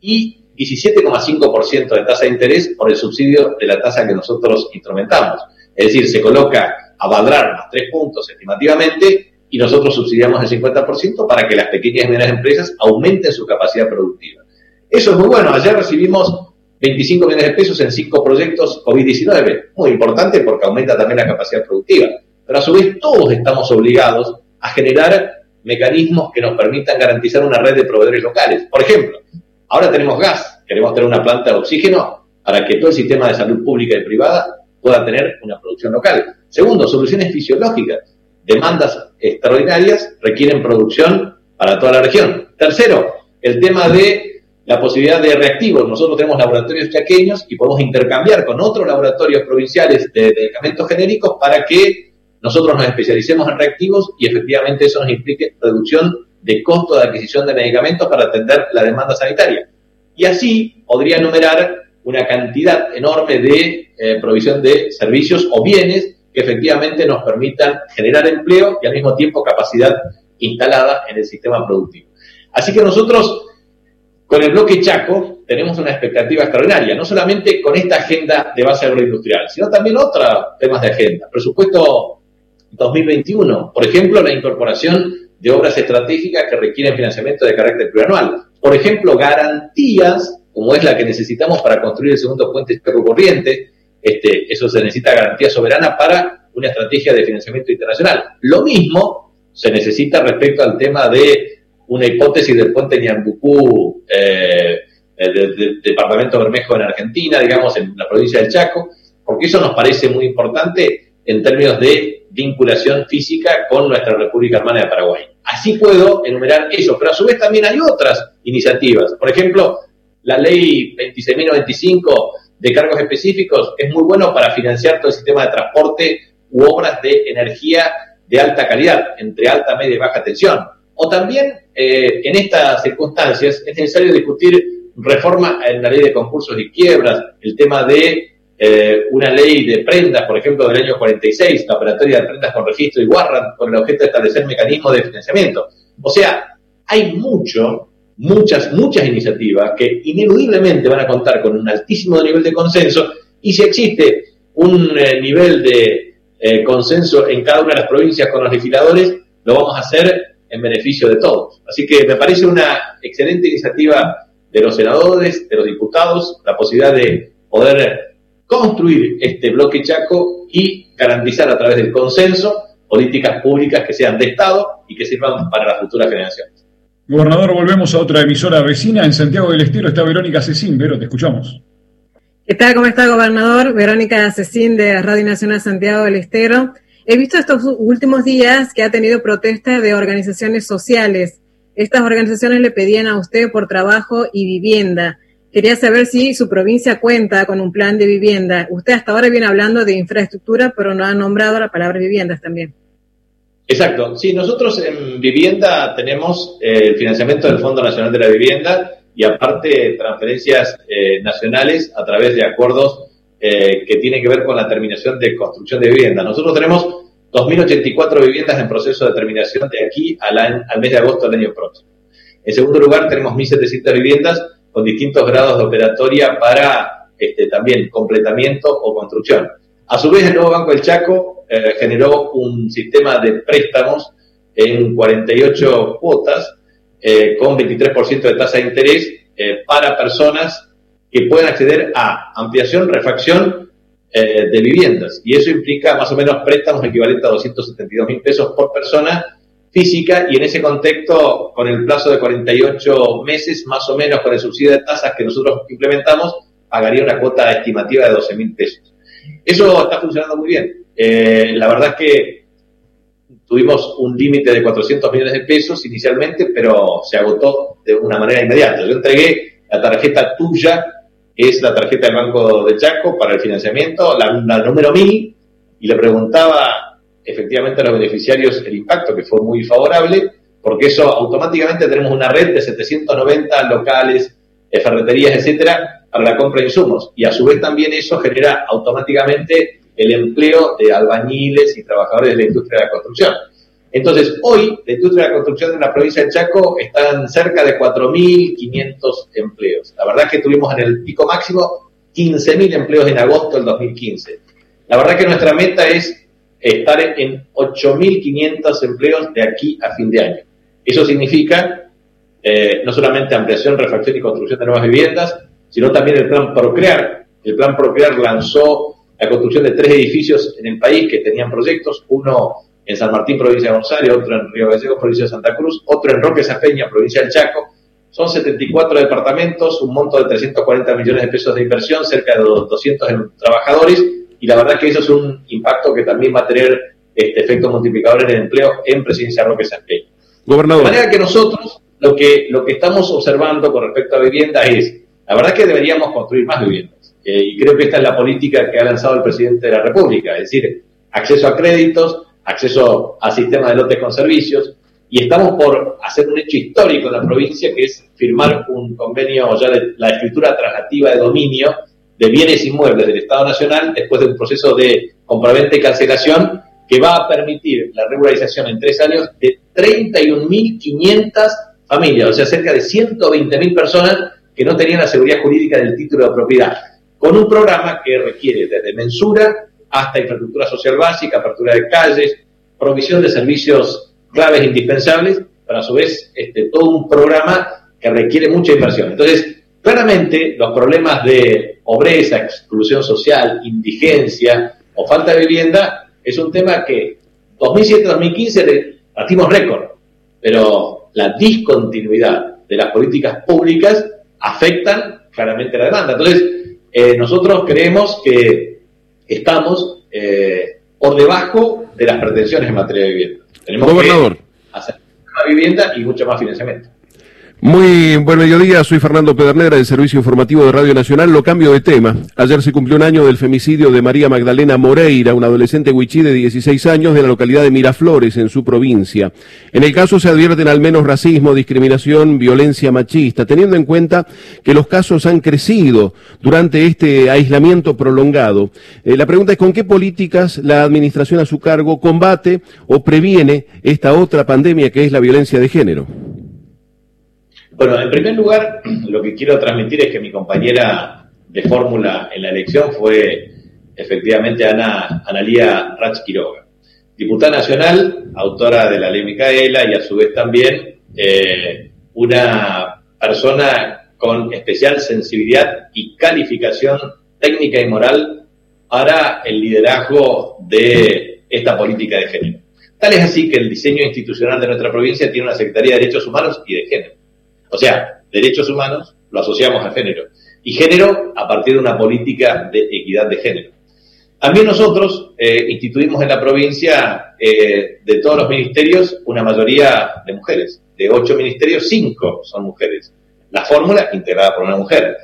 y 17,5% de tasa de interés por el subsidio de la tasa que nosotros instrumentamos. Es decir, se coloca a valdrar más 3 puntos estimativamente y nosotros subsidiamos el 50% para que las pequeñas y medianas empresas aumenten su capacidad productiva. Eso es muy bueno. Ayer recibimos 25 millones de pesos en 5 proyectos COVID-19. Muy importante porque aumenta también la capacidad productiva. Pero a su vez todos estamos obligados generar mecanismos que nos permitan garantizar una red de proveedores locales. Por ejemplo, ahora tenemos gas, queremos tener una planta de oxígeno para que todo el sistema de salud pública y privada pueda tener una producción local. Segundo, soluciones fisiológicas. Demandas extraordinarias requieren producción para toda la región. Tercero, el tema de la posibilidad de reactivos. Nosotros tenemos laboratorios chaqueños y podemos intercambiar con otros laboratorios provinciales de medicamentos genéricos para que nosotros nos especialicemos en reactivos y efectivamente eso nos implique reducción de costo de adquisición de medicamentos para atender la demanda sanitaria. Y así podría enumerar una cantidad enorme de eh, provisión de servicios o bienes que efectivamente nos permitan generar empleo y al mismo tiempo capacidad instalada en el sistema productivo. Así que nosotros Con el bloque Chaco tenemos una expectativa extraordinaria, no solamente con esta agenda de base agroindustrial, sino también otros temas de agenda. Presupuesto 2021, por ejemplo, la incorporación de obras estratégicas que requieren financiamiento de carácter plurianual. Por ejemplo, garantías, como es la que necesitamos para construir el segundo puente Chaco Corriente, este, eso se necesita garantía soberana para una estrategia de financiamiento internacional. Lo mismo se necesita respecto al tema de una hipótesis del puente Ñambucú, eh, del departamento Bermejo en Argentina, digamos, en la provincia del Chaco, porque eso nos parece muy importante en términos de vinculación física con nuestra República Hermana de Paraguay. Así puedo enumerar eso, pero a su vez también hay otras iniciativas. Por ejemplo, la ley 26.095 de cargos específicos es muy bueno para financiar todo el sistema de transporte u obras de energía de alta calidad, entre alta, media y baja tensión. O también, eh, en estas circunstancias, es necesario discutir reforma en la ley de concursos y quiebras, el tema de eh, una ley de prendas, por ejemplo, del año 46, la operatoria de prendas con registro y guarda, con el objeto de establecer mecanismos de financiamiento. O sea, hay mucho, muchas, muchas iniciativas que ineludiblemente van a contar con un altísimo nivel de consenso y si existe un eh, nivel de eh, consenso en cada una de las provincias con los legisladores, lo vamos a hacer en beneficio de todos. Así que me parece una excelente iniciativa de los senadores, de los diputados, la posibilidad de poder construir este bloque Chaco y garantizar a través del consenso políticas públicas que sean de Estado y que sirvan para las futuras generaciones. Gobernador, volvemos a otra emisora vecina. En Santiago del Estero está Verónica Cecín. Vero, te escuchamos. ¿Qué tal? ¿Cómo está, gobernador? Verónica Cecín de Radio Nacional Santiago del Estero. He visto estos últimos días que ha tenido protesta de organizaciones sociales. Estas organizaciones le pedían a usted por trabajo y vivienda. Quería saber si su provincia cuenta con un plan de vivienda. Usted hasta ahora viene hablando de infraestructura, pero no ha nombrado la palabra viviendas también. Exacto. Sí, nosotros en vivienda tenemos eh, el financiamiento del Fondo Nacional de la Vivienda y aparte transferencias eh, nacionales a través de acuerdos eh, que tienen que ver con la terminación de construcción de vivienda. Nosotros tenemos 2.084 viviendas en proceso de terminación de aquí al, al mes de agosto del año próximo. En segundo lugar, tenemos 1.700 viviendas con distintos grados de operatoria para este, también completamiento o construcción. A su vez, el nuevo Banco del Chaco eh, generó un sistema de préstamos en 48 cuotas eh, con 23% de tasa de interés eh, para personas que pueden acceder a ampliación, refacción de viviendas. Y eso implica más o menos préstamos equivalentes a 272 mil pesos por persona física y en ese contexto, con el plazo de 48 meses, más o menos con el subsidio de tasas que nosotros implementamos, pagaría una cuota estimativa de 12 mil pesos. Eso está funcionando muy bien. Eh, la verdad es que tuvimos un límite de 400 millones de pesos inicialmente, pero se agotó de una manera inmediata. Yo entregué la tarjeta tuya, que es la tarjeta del Banco de Chaco para el financiamiento, la, número 1000, y le preguntaba efectivamente a los beneficiarios el impacto, que fue muy favorable, porque eso automáticamente tenemos una red de 790 locales, ferreterías, etcétera, para la compra de insumos. Y a su vez también eso genera automáticamente el empleo de albañiles y trabajadores de la industria de la construcción. Entonces, hoy la industria de la construcción en la provincia de Chaco están cerca de 4.500 empleos. La verdad es que tuvimos en el pico máximo 15.000 empleos en agosto del 2015. La verdad es que nuestra meta es estar en 8.500 empleos de aquí a fin de año. Eso significa eh, no solamente ampliación, refacción y construcción de nuevas viviendas, sino también el plan Procrear. El plan Procrear lanzó la construcción de tres edificios en el país que tenían proyectos, uno en San Martín, provincia de González, otro en Río Gallegos, provincia de Santa Cruz, otro en Roque Safeña, provincia del Chaco. Son 74 departamentos, un monto de 340 millones de pesos de inversión, cerca de 200 trabajadores, y la verdad que eso es un impacto que también va a tener este efecto multiplicador en el empleo en Presidencia Roque Safeña. Gobernador. De manera que nosotros lo que, lo que estamos observando con respecto a vivienda es, la verdad que deberíamos construir más viviendas eh, y creo que esta es la política que ha lanzado el presidente de la República, es decir, acceso a créditos, acceso a sistemas de lotes con servicios, y estamos por hacer un hecho histórico en la provincia, que es firmar un convenio ya de la escritura traslativa de dominio de bienes inmuebles del Estado Nacional después de un proceso de compraventa y cancelación que va a permitir la regularización en tres años de 31.500 familias, o sea, cerca de 120.000 personas que no tenían la seguridad jurídica del título de propiedad, con un programa que requiere desde mensura hasta infraestructura social básica, apertura de calles, provisión de servicios claves indispensables, pero a su vez este, todo un programa que requiere mucha inversión. Entonces, claramente los problemas de pobreza, exclusión social, indigencia o falta de vivienda es un tema que 2007-2015 batimos récord, pero la discontinuidad de las políticas públicas afectan claramente la demanda. Entonces, eh, nosotros creemos que estamos eh, por debajo de las pretensiones en materia de vivienda. Tenemos Gobernador. que hacer más vivienda y mucho más financiamiento. Muy buen mediodía, soy Fernando Pedernera del Servicio Informativo de Radio Nacional. Lo cambio de tema. Ayer se cumplió un año del femicidio de María Magdalena Moreira, una adolescente huichí de 16 años de la localidad de Miraflores, en su provincia. En el caso se advierten al menos racismo, discriminación, violencia machista, teniendo en cuenta que los casos han crecido durante este aislamiento prolongado. Eh, la pregunta es con qué políticas la administración a su cargo combate o previene esta otra pandemia que es la violencia de género. Bueno, en primer lugar, *clears throat* lo que quiero transmitir es que mi compañera de fórmula en la elección fue efectivamente Ana, Analía Rach Quiroga, diputada nacional, autora de la ley Micaela y a su vez también eh, una persona con especial sensibilidad y calificación técnica y moral para el liderazgo de esta política de género. Tal es así que el diseño institucional de nuestra provincia tiene una Secretaría de Derechos Humanos y de Género. O sea, derechos humanos lo asociamos a género. Y género a partir de una política de equidad de género. También nosotros eh, instituimos en la provincia eh, de todos los ministerios una mayoría de mujeres. De ocho ministerios, cinco son mujeres. La fórmula integrada por una mujer.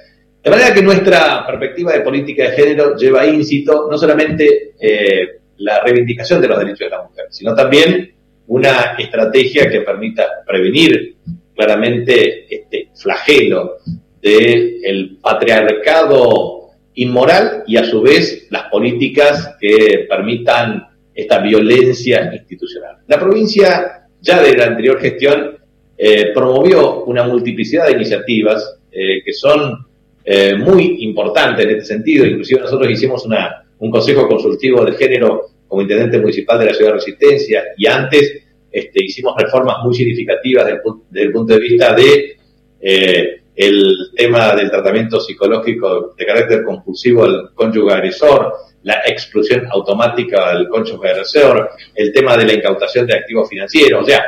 De manera que nuestra perspectiva de política de género lleva íncito no solamente eh, la reivindicación de los derechos de la mujer, sino también una estrategia que permita prevenir claramente este flagelo del patriarcado inmoral y a su vez las políticas que permitan esta violencia institucional. La provincia ya de la anterior gestión eh, promovió una multiplicidad de iniciativas eh, que son eh, muy importantes en este sentido. Inclusive nosotros hicimos una, un consejo consultivo de género como intendente municipal de la ciudad de Resistencia y antes este, hicimos reformas muy significativas desde el punto de vista de eh, el tema del tratamiento psicológico de carácter compulsivo al cónyuge agresor, la exclusión automática del cónyuge agresor, el tema de la incautación de activos financieros. O sea,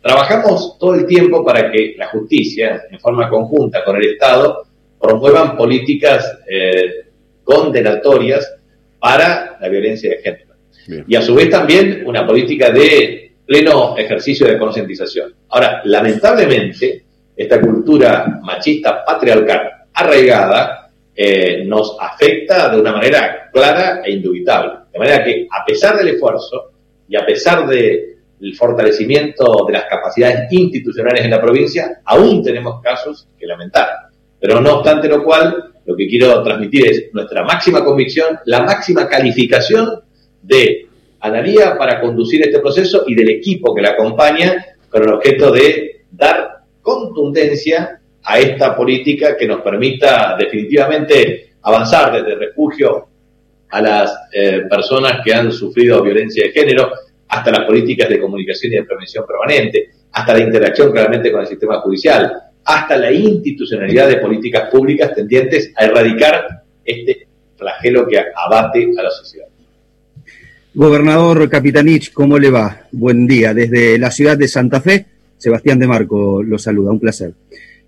trabajamos todo el tiempo para que la justicia, en forma conjunta con el Estado, promuevan políticas eh, condenatorias para la violencia de género. Bien. Y a su vez también una política de pleno ejercicio de concientización. Ahora, lamentablemente, esta cultura machista patriarcal arraigada eh, nos afecta de una manera clara e indubitable. De manera que, a pesar del esfuerzo y a pesar del fortalecimiento de las capacidades institucionales en la provincia, aún tenemos casos que lamentar. Pero no obstante lo cual, lo que quiero transmitir es nuestra máxima convicción, la máxima calificación de Analía para conducir este proceso y del equipo que la acompaña con el objeto de dar contundencia a esta política que nos permita definitivamente avanzar desde refugio a las eh, personas que han sufrido violencia de género, hasta las políticas de comunicación y de prevención permanente, hasta la interacción claramente con el sistema judicial, hasta la institucionalidad de políticas públicas tendientes a erradicar este flagelo que abate a la sociedad. Gobernador Capitanich, ¿cómo le va? Buen día. Desde la ciudad de Santa Fe, Sebastián de Marco lo saluda, un placer.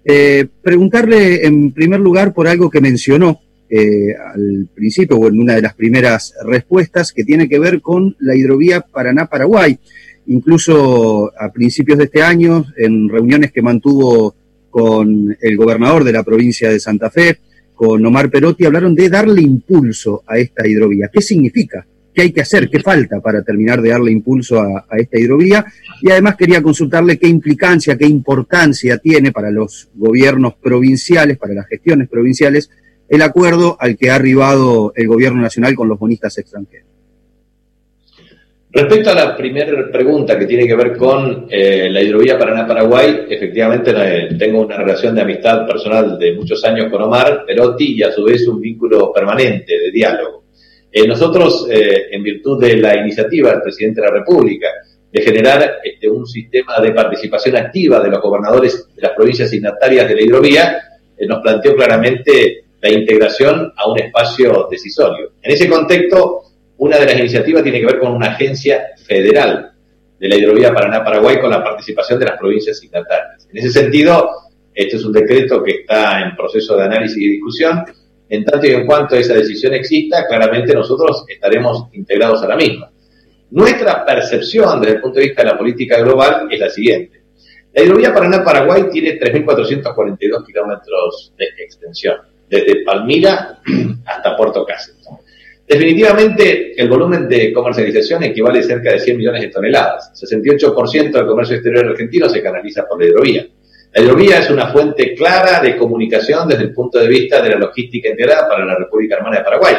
Eh, preguntarle en primer lugar por algo que mencionó eh, al principio o en una de las primeras respuestas que tiene que ver con la hidrovía Paraná-Paraguay. Incluso a principios de este año, en reuniones que mantuvo con el gobernador de la provincia de Santa Fe, con Omar Perotti, hablaron de darle impulso a esta hidrovía. ¿Qué significa? ¿Qué hay que hacer? ¿Qué falta para terminar de darle impulso a, esta hidrovía? Y además quería consultarle qué implicancia, qué importancia tiene para los gobiernos provinciales, para las gestiones provinciales, el acuerdo al que ha arribado el gobierno nacional con los bonistas extranjeros. Respecto a la primera pregunta que tiene que ver con eh, la hidrovía Paraná-Paraguay, efectivamente eh, tengo una relación de amistad personal de muchos años con Omar Perotti y a su vez un vínculo permanente de diálogo. Eh, nosotros, en virtud de la iniciativa del presidente de la República de generar este, un sistema de participación activa de los gobernadores de las provincias signatarias de la hidrovía, nos planteó claramente la integración a un espacio decisorio. En ese contexto, una de las iniciativas tiene que ver con una agencia federal de la hidrovía Paraná-Paraguay con la participación de las provincias signatarias. En ese sentido, este es un decreto que está en proceso de análisis y discusión. En tanto y en cuanto esa decisión exista, claramente nosotros estaremos integrados a la misma. Nuestra percepción desde el punto de vista de la política global es la siguiente. La hidrovía Paraná-Paraguay tiene 3.442 kilómetros de extensión, desde Palmira *clears throat* hasta Puerto Cáceres. Definitivamente, el volumen de comercialización equivale a cerca de 100 millones de toneladas. 68% del comercio exterior argentino se canaliza por la hidrovía. La hidrovía es una fuente clara de comunicación desde el punto de vista de la logística integrada para la República Hermana de Paraguay.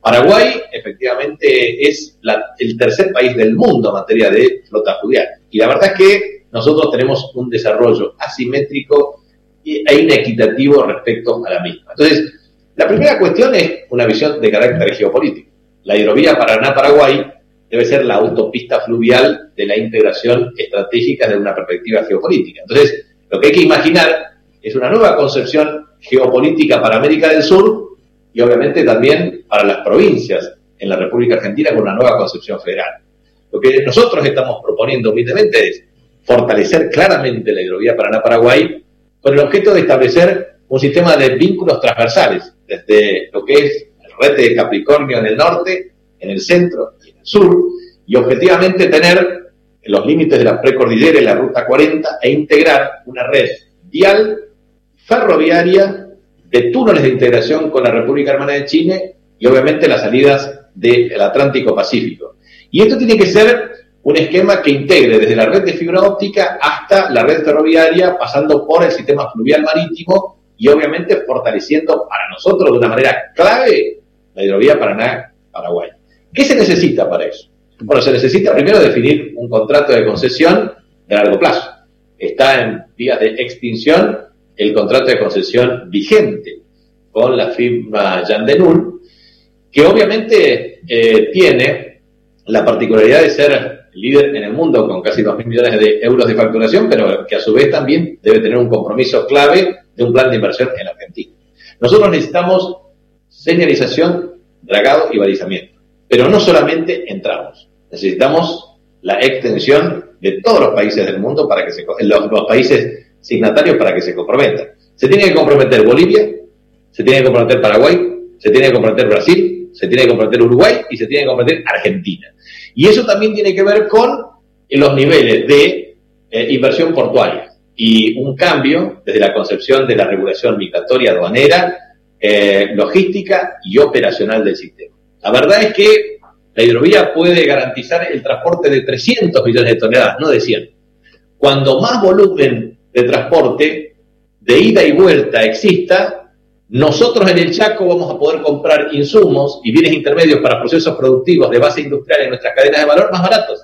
Paraguay, efectivamente, es el tercer país del mundo en materia de flota fluvial. Y la verdad es que nosotros tenemos un desarrollo asimétrico e inequitativo respecto a la misma. Entonces, la primera cuestión es una visión de carácter geopolítico. La hidrovía Paraná-Paraguay debe ser la autopista fluvial de la integración estratégica desde una perspectiva geopolítica. Entonces, lo que hay que imaginar es una nueva concepción geopolítica para América del Sur y obviamente también para las provincias en la República Argentina con una nueva concepción federal. Lo que nosotros estamos proponiendo humildemente es fortalecer claramente la hidrovía Paraná-Paraguay con el objeto de establecer un sistema de vínculos transversales desde lo que es el rete de Capricornio en el norte, en el centro y en el sur, y objetivamente tener los límites de la precordillera y la ruta 40 e integrar una red vial ferroviaria de túneles de integración con la República Hermana de Chile y obviamente las salidas del Atlántico Pacífico. Y esto tiene que ser un esquema que integre desde la red de fibra óptica hasta la red ferroviaria, pasando por el sistema fluvial marítimo y obviamente fortaleciendo para nosotros de una manera clave la hidrovía Paraná-Paraguay. ¿Qué se necesita para eso? Bueno, se necesita primero definir un contrato de concesión de largo plazo. Está en vías de extinción el contrato de concesión vigente con la firma Yandenul, que obviamente eh, tiene la particularidad de ser líder en el mundo con casi 2.000 millones de euros de facturación, pero que a su vez también debe tener un compromiso clave de un plan de inversión en Argentina. Nosotros necesitamos señalización, dragado y balizamiento. Pero no solamente entramos, necesitamos la extensión de todos los países del mundo para que se los, los países signatarios para que se comprometan. Se tiene que comprometer Bolivia, se tiene que comprometer Paraguay, se tiene que comprometer Brasil, se tiene que comprometer Uruguay y se tiene que comprometer Argentina. Y eso también tiene que ver con los niveles de eh, inversión portuaria y un cambio desde la concepción de la regulación migratoria aduanera, eh, logística y operacional del sistema. La verdad es que la hidrovía puede garantizar el transporte de 300 millones de toneladas, no de 100. Cuando más volumen de transporte de ida y vuelta exista, nosotros en el Chaco vamos a poder comprar insumos y bienes intermedios para procesos productivos de base industrial en nuestras cadenas de valor más baratos.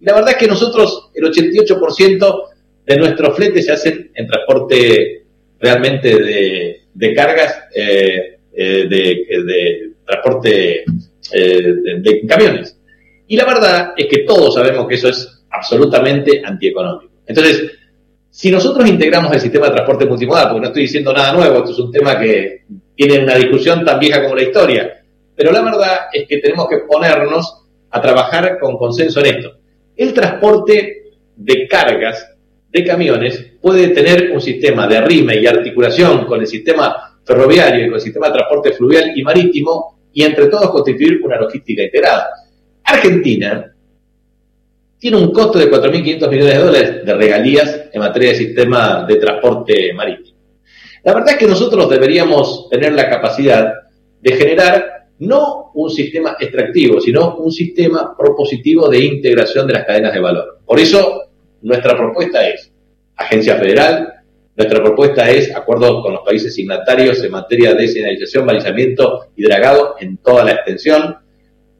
Y la verdad es que nosotros el 88% de nuestros fletes se hacen en transporte realmente de, cargas, eh, eh, de, transporte eh, de, camiones. Y la verdad es que todos sabemos que eso es absolutamente antieconómico. Entonces, si nosotros integramos el sistema de transporte multimodal, porque no estoy diciendo nada nuevo, esto es un tema que tiene una discusión tan vieja como la historia, pero la verdad es que tenemos que ponernos a trabajar con consenso en esto. El transporte de cargas de camiones puede tener un sistema de arrime y articulación con el sistema ferroviario y con el sistema de transporte fluvial y marítimo y entre todos constituir una logística integrada. Argentina tiene un costo de 4.500 millones de dólares de regalías en materia de sistema de transporte marítimo. La verdad es que nosotros deberíamos tener la capacidad de generar no un sistema extractivo, sino un sistema propositivo de integración de las cadenas de valor. Por eso nuestra propuesta es agencia federal, nuestra propuesta es acuerdo con los países signatarios en materia de señalización, balizamiento y dragado en toda la extensión.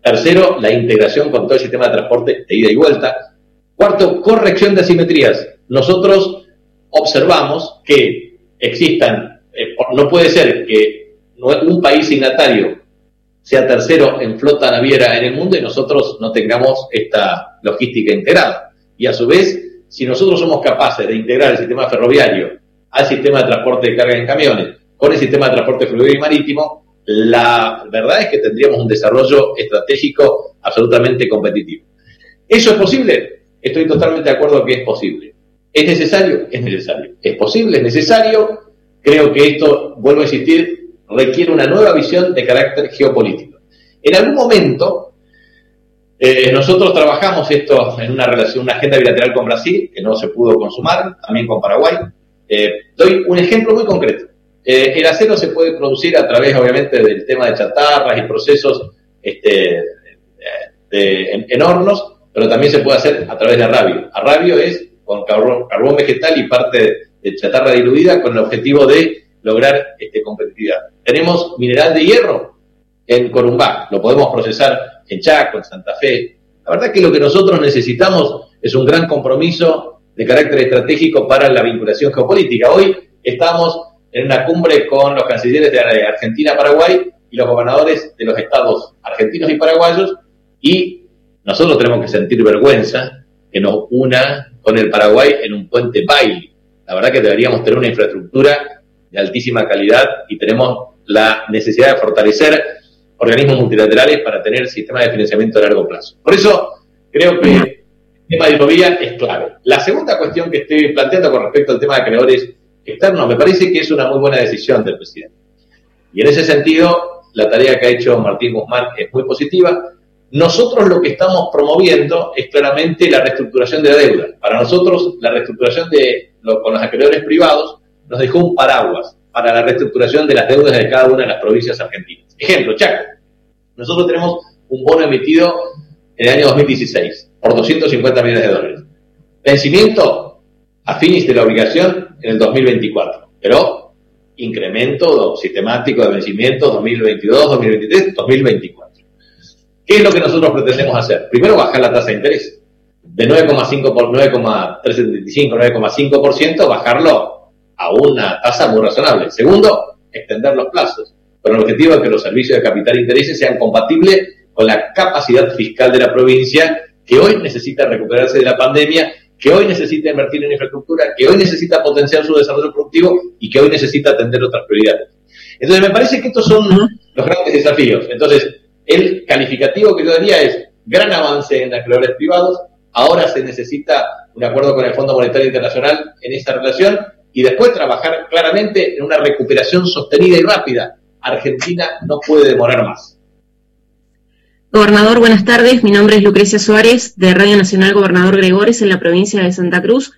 Tercero, la integración con todo el sistema de transporte de ida y vuelta. Cuarto, corrección de asimetrías. Nosotros observamos que existan, eh, no puede ser que un país signatario sea tercero en flota naviera en el mundo y nosotros no tengamos esta logística integrada. Y a su vez, si nosotros somos capaces de integrar el sistema ferroviario al sistema de transporte de carga en camiones, con el sistema de transporte fluvial y marítimo, la verdad es que tendríamos un desarrollo estratégico absolutamente competitivo. ¿Eso es posible? Estoy totalmente de acuerdo que es posible. ¿Es necesario? Es necesario. ¿Es posible? ¿Es necesario? Creo que esto, vuelvo a insistir, requiere una nueva visión de carácter geopolítico. En algún momento, eh, nosotros trabajamos esto en una relación, una agenda bilateral con Brasil, que no se pudo consumar, también con Paraguay. Eh, doy un ejemplo muy concreto. Eh, el acero se puede producir a través, obviamente, del tema de chatarras y procesos este, en, hornos, pero también se puede hacer a través de arrabio. Arrabio es con carbón, vegetal y parte de chatarra diluida con el objetivo de lograr este, competitividad. Tenemos mineral de hierro en Corumbá, lo podemos procesar en Chaco, en Santa Fe. La verdad que lo que nosotros necesitamos es un gran compromiso de carácter estratégico para la vinculación geopolítica. Hoy estamos en una cumbre con los cancilleres de Argentina, Paraguay y los gobernadores de los estados argentinos y paraguayos y nosotros tenemos que sentir vergüenza que nos una con el Paraguay en un puente baile. La verdad que deberíamos tener una infraestructura de altísima calidad y tenemos la necesidad de fortalecer organismos multilaterales para tener sistemas de financiamiento a largo plazo. Por eso creo que el tema de hidrovía es clave. La segunda cuestión que estoy planteando con respecto al tema de creadores externos me parece que es una muy buena decisión del presidente. Y en ese sentido, la tarea que ha hecho Martín Guzmán es muy positiva. Nosotros lo que estamos promoviendo es claramente la reestructuración de la deuda. Para nosotros, la reestructuración de con los acreedores privados nos dejó un paraguas para la reestructuración de las deudas de cada una de las provincias argentinas. Ejemplo, Chaco. Nosotros tenemos un bono emitido en el año 2016 por 250 millones de dólares. Vencimiento a fines de la obligación en el 2024, pero incremento sistemático de vencimiento 2022, 2023, 2024. ¿Qué es lo que nosotros pretendemos hacer? Primero, bajar la tasa de interés. De 9,5 por 9,375, 9,5%, bajarlo a una tasa muy razonable. Segundo, extender los plazos, con el objetivo de que los servicios de capital e intereses sean compatibles con la capacidad fiscal de la provincia, que hoy necesita recuperarse de la pandemia, que hoy necesita invertir en infraestructura, que hoy necesita potenciar su desarrollo productivo y que hoy necesita atender otras prioridades. Entonces, me parece que estos son los grandes desafíos. Entonces, el calificativo que yo daría es gran avance en acreedores privados, ahora se necesita un acuerdo con el Fondo Monetario Internacional en esta relación y después trabajar claramente en una recuperación sostenida y rápida. Argentina no puede demorar más. Gobernador, buenas tardes. Mi nombre es Lucrecia Suárez, de Radio Nacional Gobernador Gregores, en la provincia de Santa Cruz.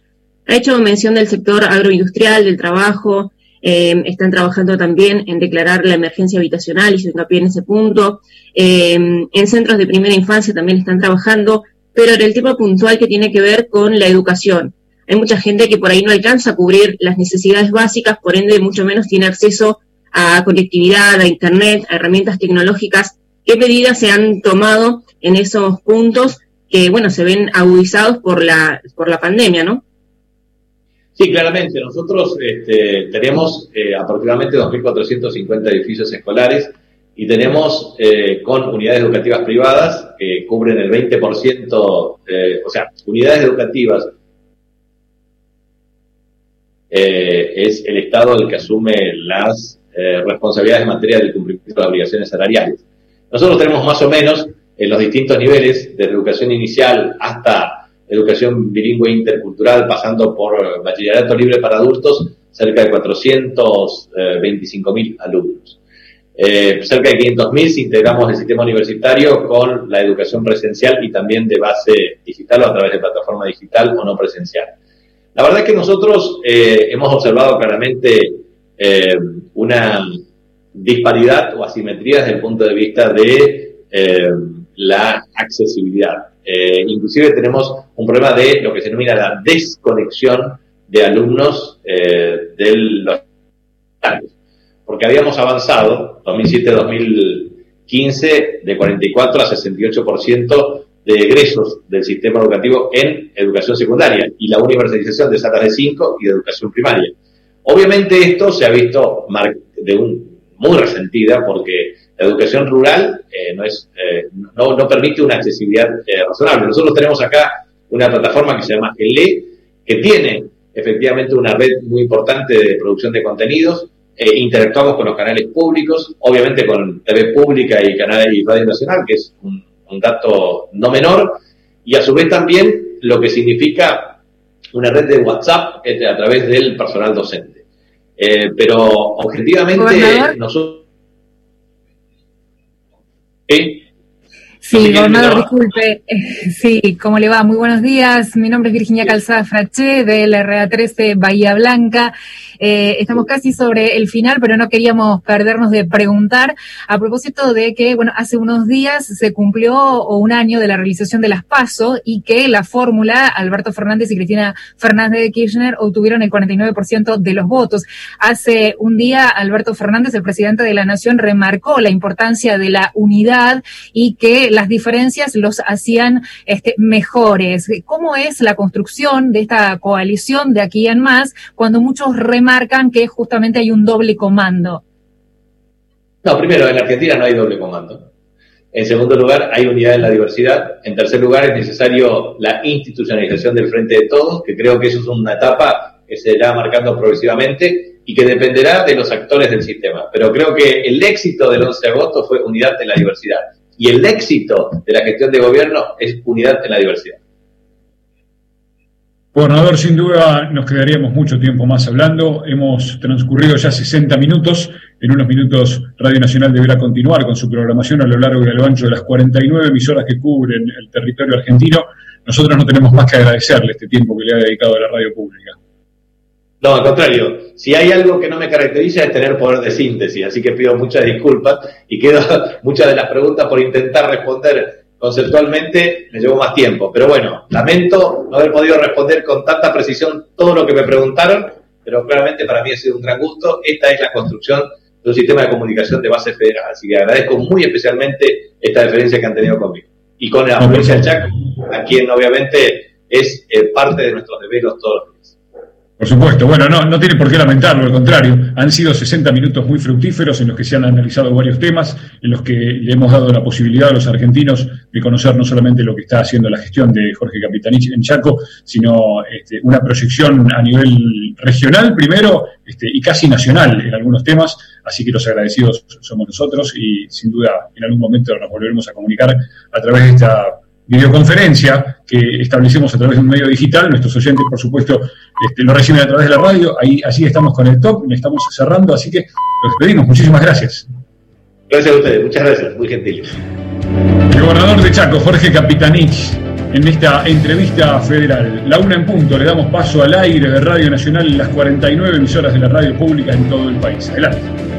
Ha hecho mención del sector agroindustrial, del trabajo. Eh, están trabajando también en declarar la emergencia habitacional y se hincapié en ese punto. Eh, en centros de primera infancia también están trabajando, pero en el tema puntual que tiene que ver con la educación. Hay mucha gente que por ahí no alcanza a cubrir las necesidades básicas, por ende mucho menos tiene acceso a conectividad, a Internet, a herramientas tecnológicas. ¿Qué medidas se han tomado en esos puntos que, bueno, se ven agudizados por la, por la pandemia, no? Sí, claramente. Nosotros este, tenemos eh, aproximadamente 2.450 edificios escolares y tenemos eh, con unidades educativas privadas que cubren el 20%, eh, o sea, unidades educativas eh, es el Estado el que asume las eh, responsabilidades en materia del cumplimiento de obligaciones salariales. Nosotros tenemos más o menos en los distintos niveles, desde educación inicial hasta educación bilingüe intercultural, pasando por bachillerato libre para adultos, cerca de 425 mil alumnos. Eh, cerca de 500.000 si integramos el sistema universitario con la educación presencial y también de base digital o a través de plataforma digital o no presencial. La verdad es que nosotros eh, hemos observado claramente eh, una disparidad o asimetría desde el punto de vista de eh, la accesibilidad. inclusive tenemos un problema de lo que se denomina la desconexión de alumnos de los años. Porque habíamos avanzado, 2007-2015, 15 de 44 a 68% de egresos del sistema educativo en educación secundaria y la universalización de salas de 5 y de educación primaria. Obviamente esto se ha visto de un, muy resentida porque la educación rural eh, no, es, eh, no, no, permite una accesibilidad eh, razonable. Nosotros tenemos acá una plataforma que se llama GELE, que tiene efectivamente una red muy importante de producción de contenidos, interactuamos con los canales públicos, obviamente con TV pública y canales y Radio Nacional, que es un, un dato no menor, y a su vez también lo que significa una red de WhatsApp a través del personal docente. Pero objetivamente nosotros Sí, gobernador, disculpe. *laughs* Sí, ¿cómo le va? Muy buenos días. Mi nombre es Virginia Calzada Fraché, del RA13 Bahía Blanca. Eh, estamos casi sobre el final, pero no queríamos perdernos de preguntar a propósito de que, bueno, hace unos días se cumplió un año de la realización de las PASO y que la fórmula, Alberto Fernández y Cristina Fernández de Kirchner obtuvieron el 49% de los votos. Hace un día, Alberto Fernández, el presidente de la Nación, remarcó la importancia de la unidad y que las diferencias los hacían este, mejores. ¿Cómo es la construcción de esta coalición de aquí en más cuando muchos remarcan marcan que justamente hay un doble comando? No, primero, en Argentina no hay doble comando. En segundo lugar, hay unidad en la diversidad. En tercer lugar, es necesario la institucionalización del frente de todos, que creo que eso es una etapa que se irá marcando progresivamente y que dependerá de los actores del sistema. Pero creo que el éxito del 11 de agosto fue unidad en la diversidad. Y el éxito de la gestión de gobierno es unidad en la diversidad. Gobernador, sin duda nos quedaríamos mucho tiempo más hablando. Hemos transcurrido ya 60 minutos. En unos minutos Radio Nacional deberá continuar con su programación a lo largo y a lo ancho de las 49 emisoras que cubren el territorio argentino. Nosotros no tenemos más que agradecerle este tiempo que le ha dedicado a la radio pública. No, al contrario. Si hay algo que no me caracteriza es tener poder de síntesis, así que pido muchas disculpas y quedo *laughs* muchas de las preguntas por intentar responder conceptualmente me llevó más tiempo. Pero bueno, lamento no haber podido responder con tanta precisión todo lo que me preguntaron, pero claramente para mí ha sido un gran gusto. Esta es la construcción de un sistema de comunicación de base federal. Así que agradezco muy especialmente esta deferencia que han tenido conmigo. Y con la provincia Chaco, a quien obviamente es eh, parte de nuestros deberes todos los días. Por supuesto, bueno, no, no tiene por qué lamentarlo, al contrario, han sido 60 minutos muy fructíferos en los que se han analizado varios temas, en los que le hemos dado la posibilidad a los argentinos de conocer no solamente lo que está haciendo la gestión de Jorge Capitanich en Chaco, sino este, una proyección a nivel regional primero este, y casi nacional en algunos temas, así que los agradecidos somos nosotros y sin duda en algún momento nos volveremos a comunicar a través de esta videoconferencia que establecemos a través de un medio digital. Nuestros oyentes, por supuesto, este, lo reciben a través de la radio. Ahí, así estamos con el top, estamos cerrando, así que los despedimos. Muchísimas gracias. Gracias a ustedes, muchas gracias, muy gentiles. El gobernador de Chaco, Jorge Capitanich, en esta entrevista federal. La una en punto, le damos paso al aire de Radio Nacional en las 49 emisoras de la radio pública en todo el país. Adelante.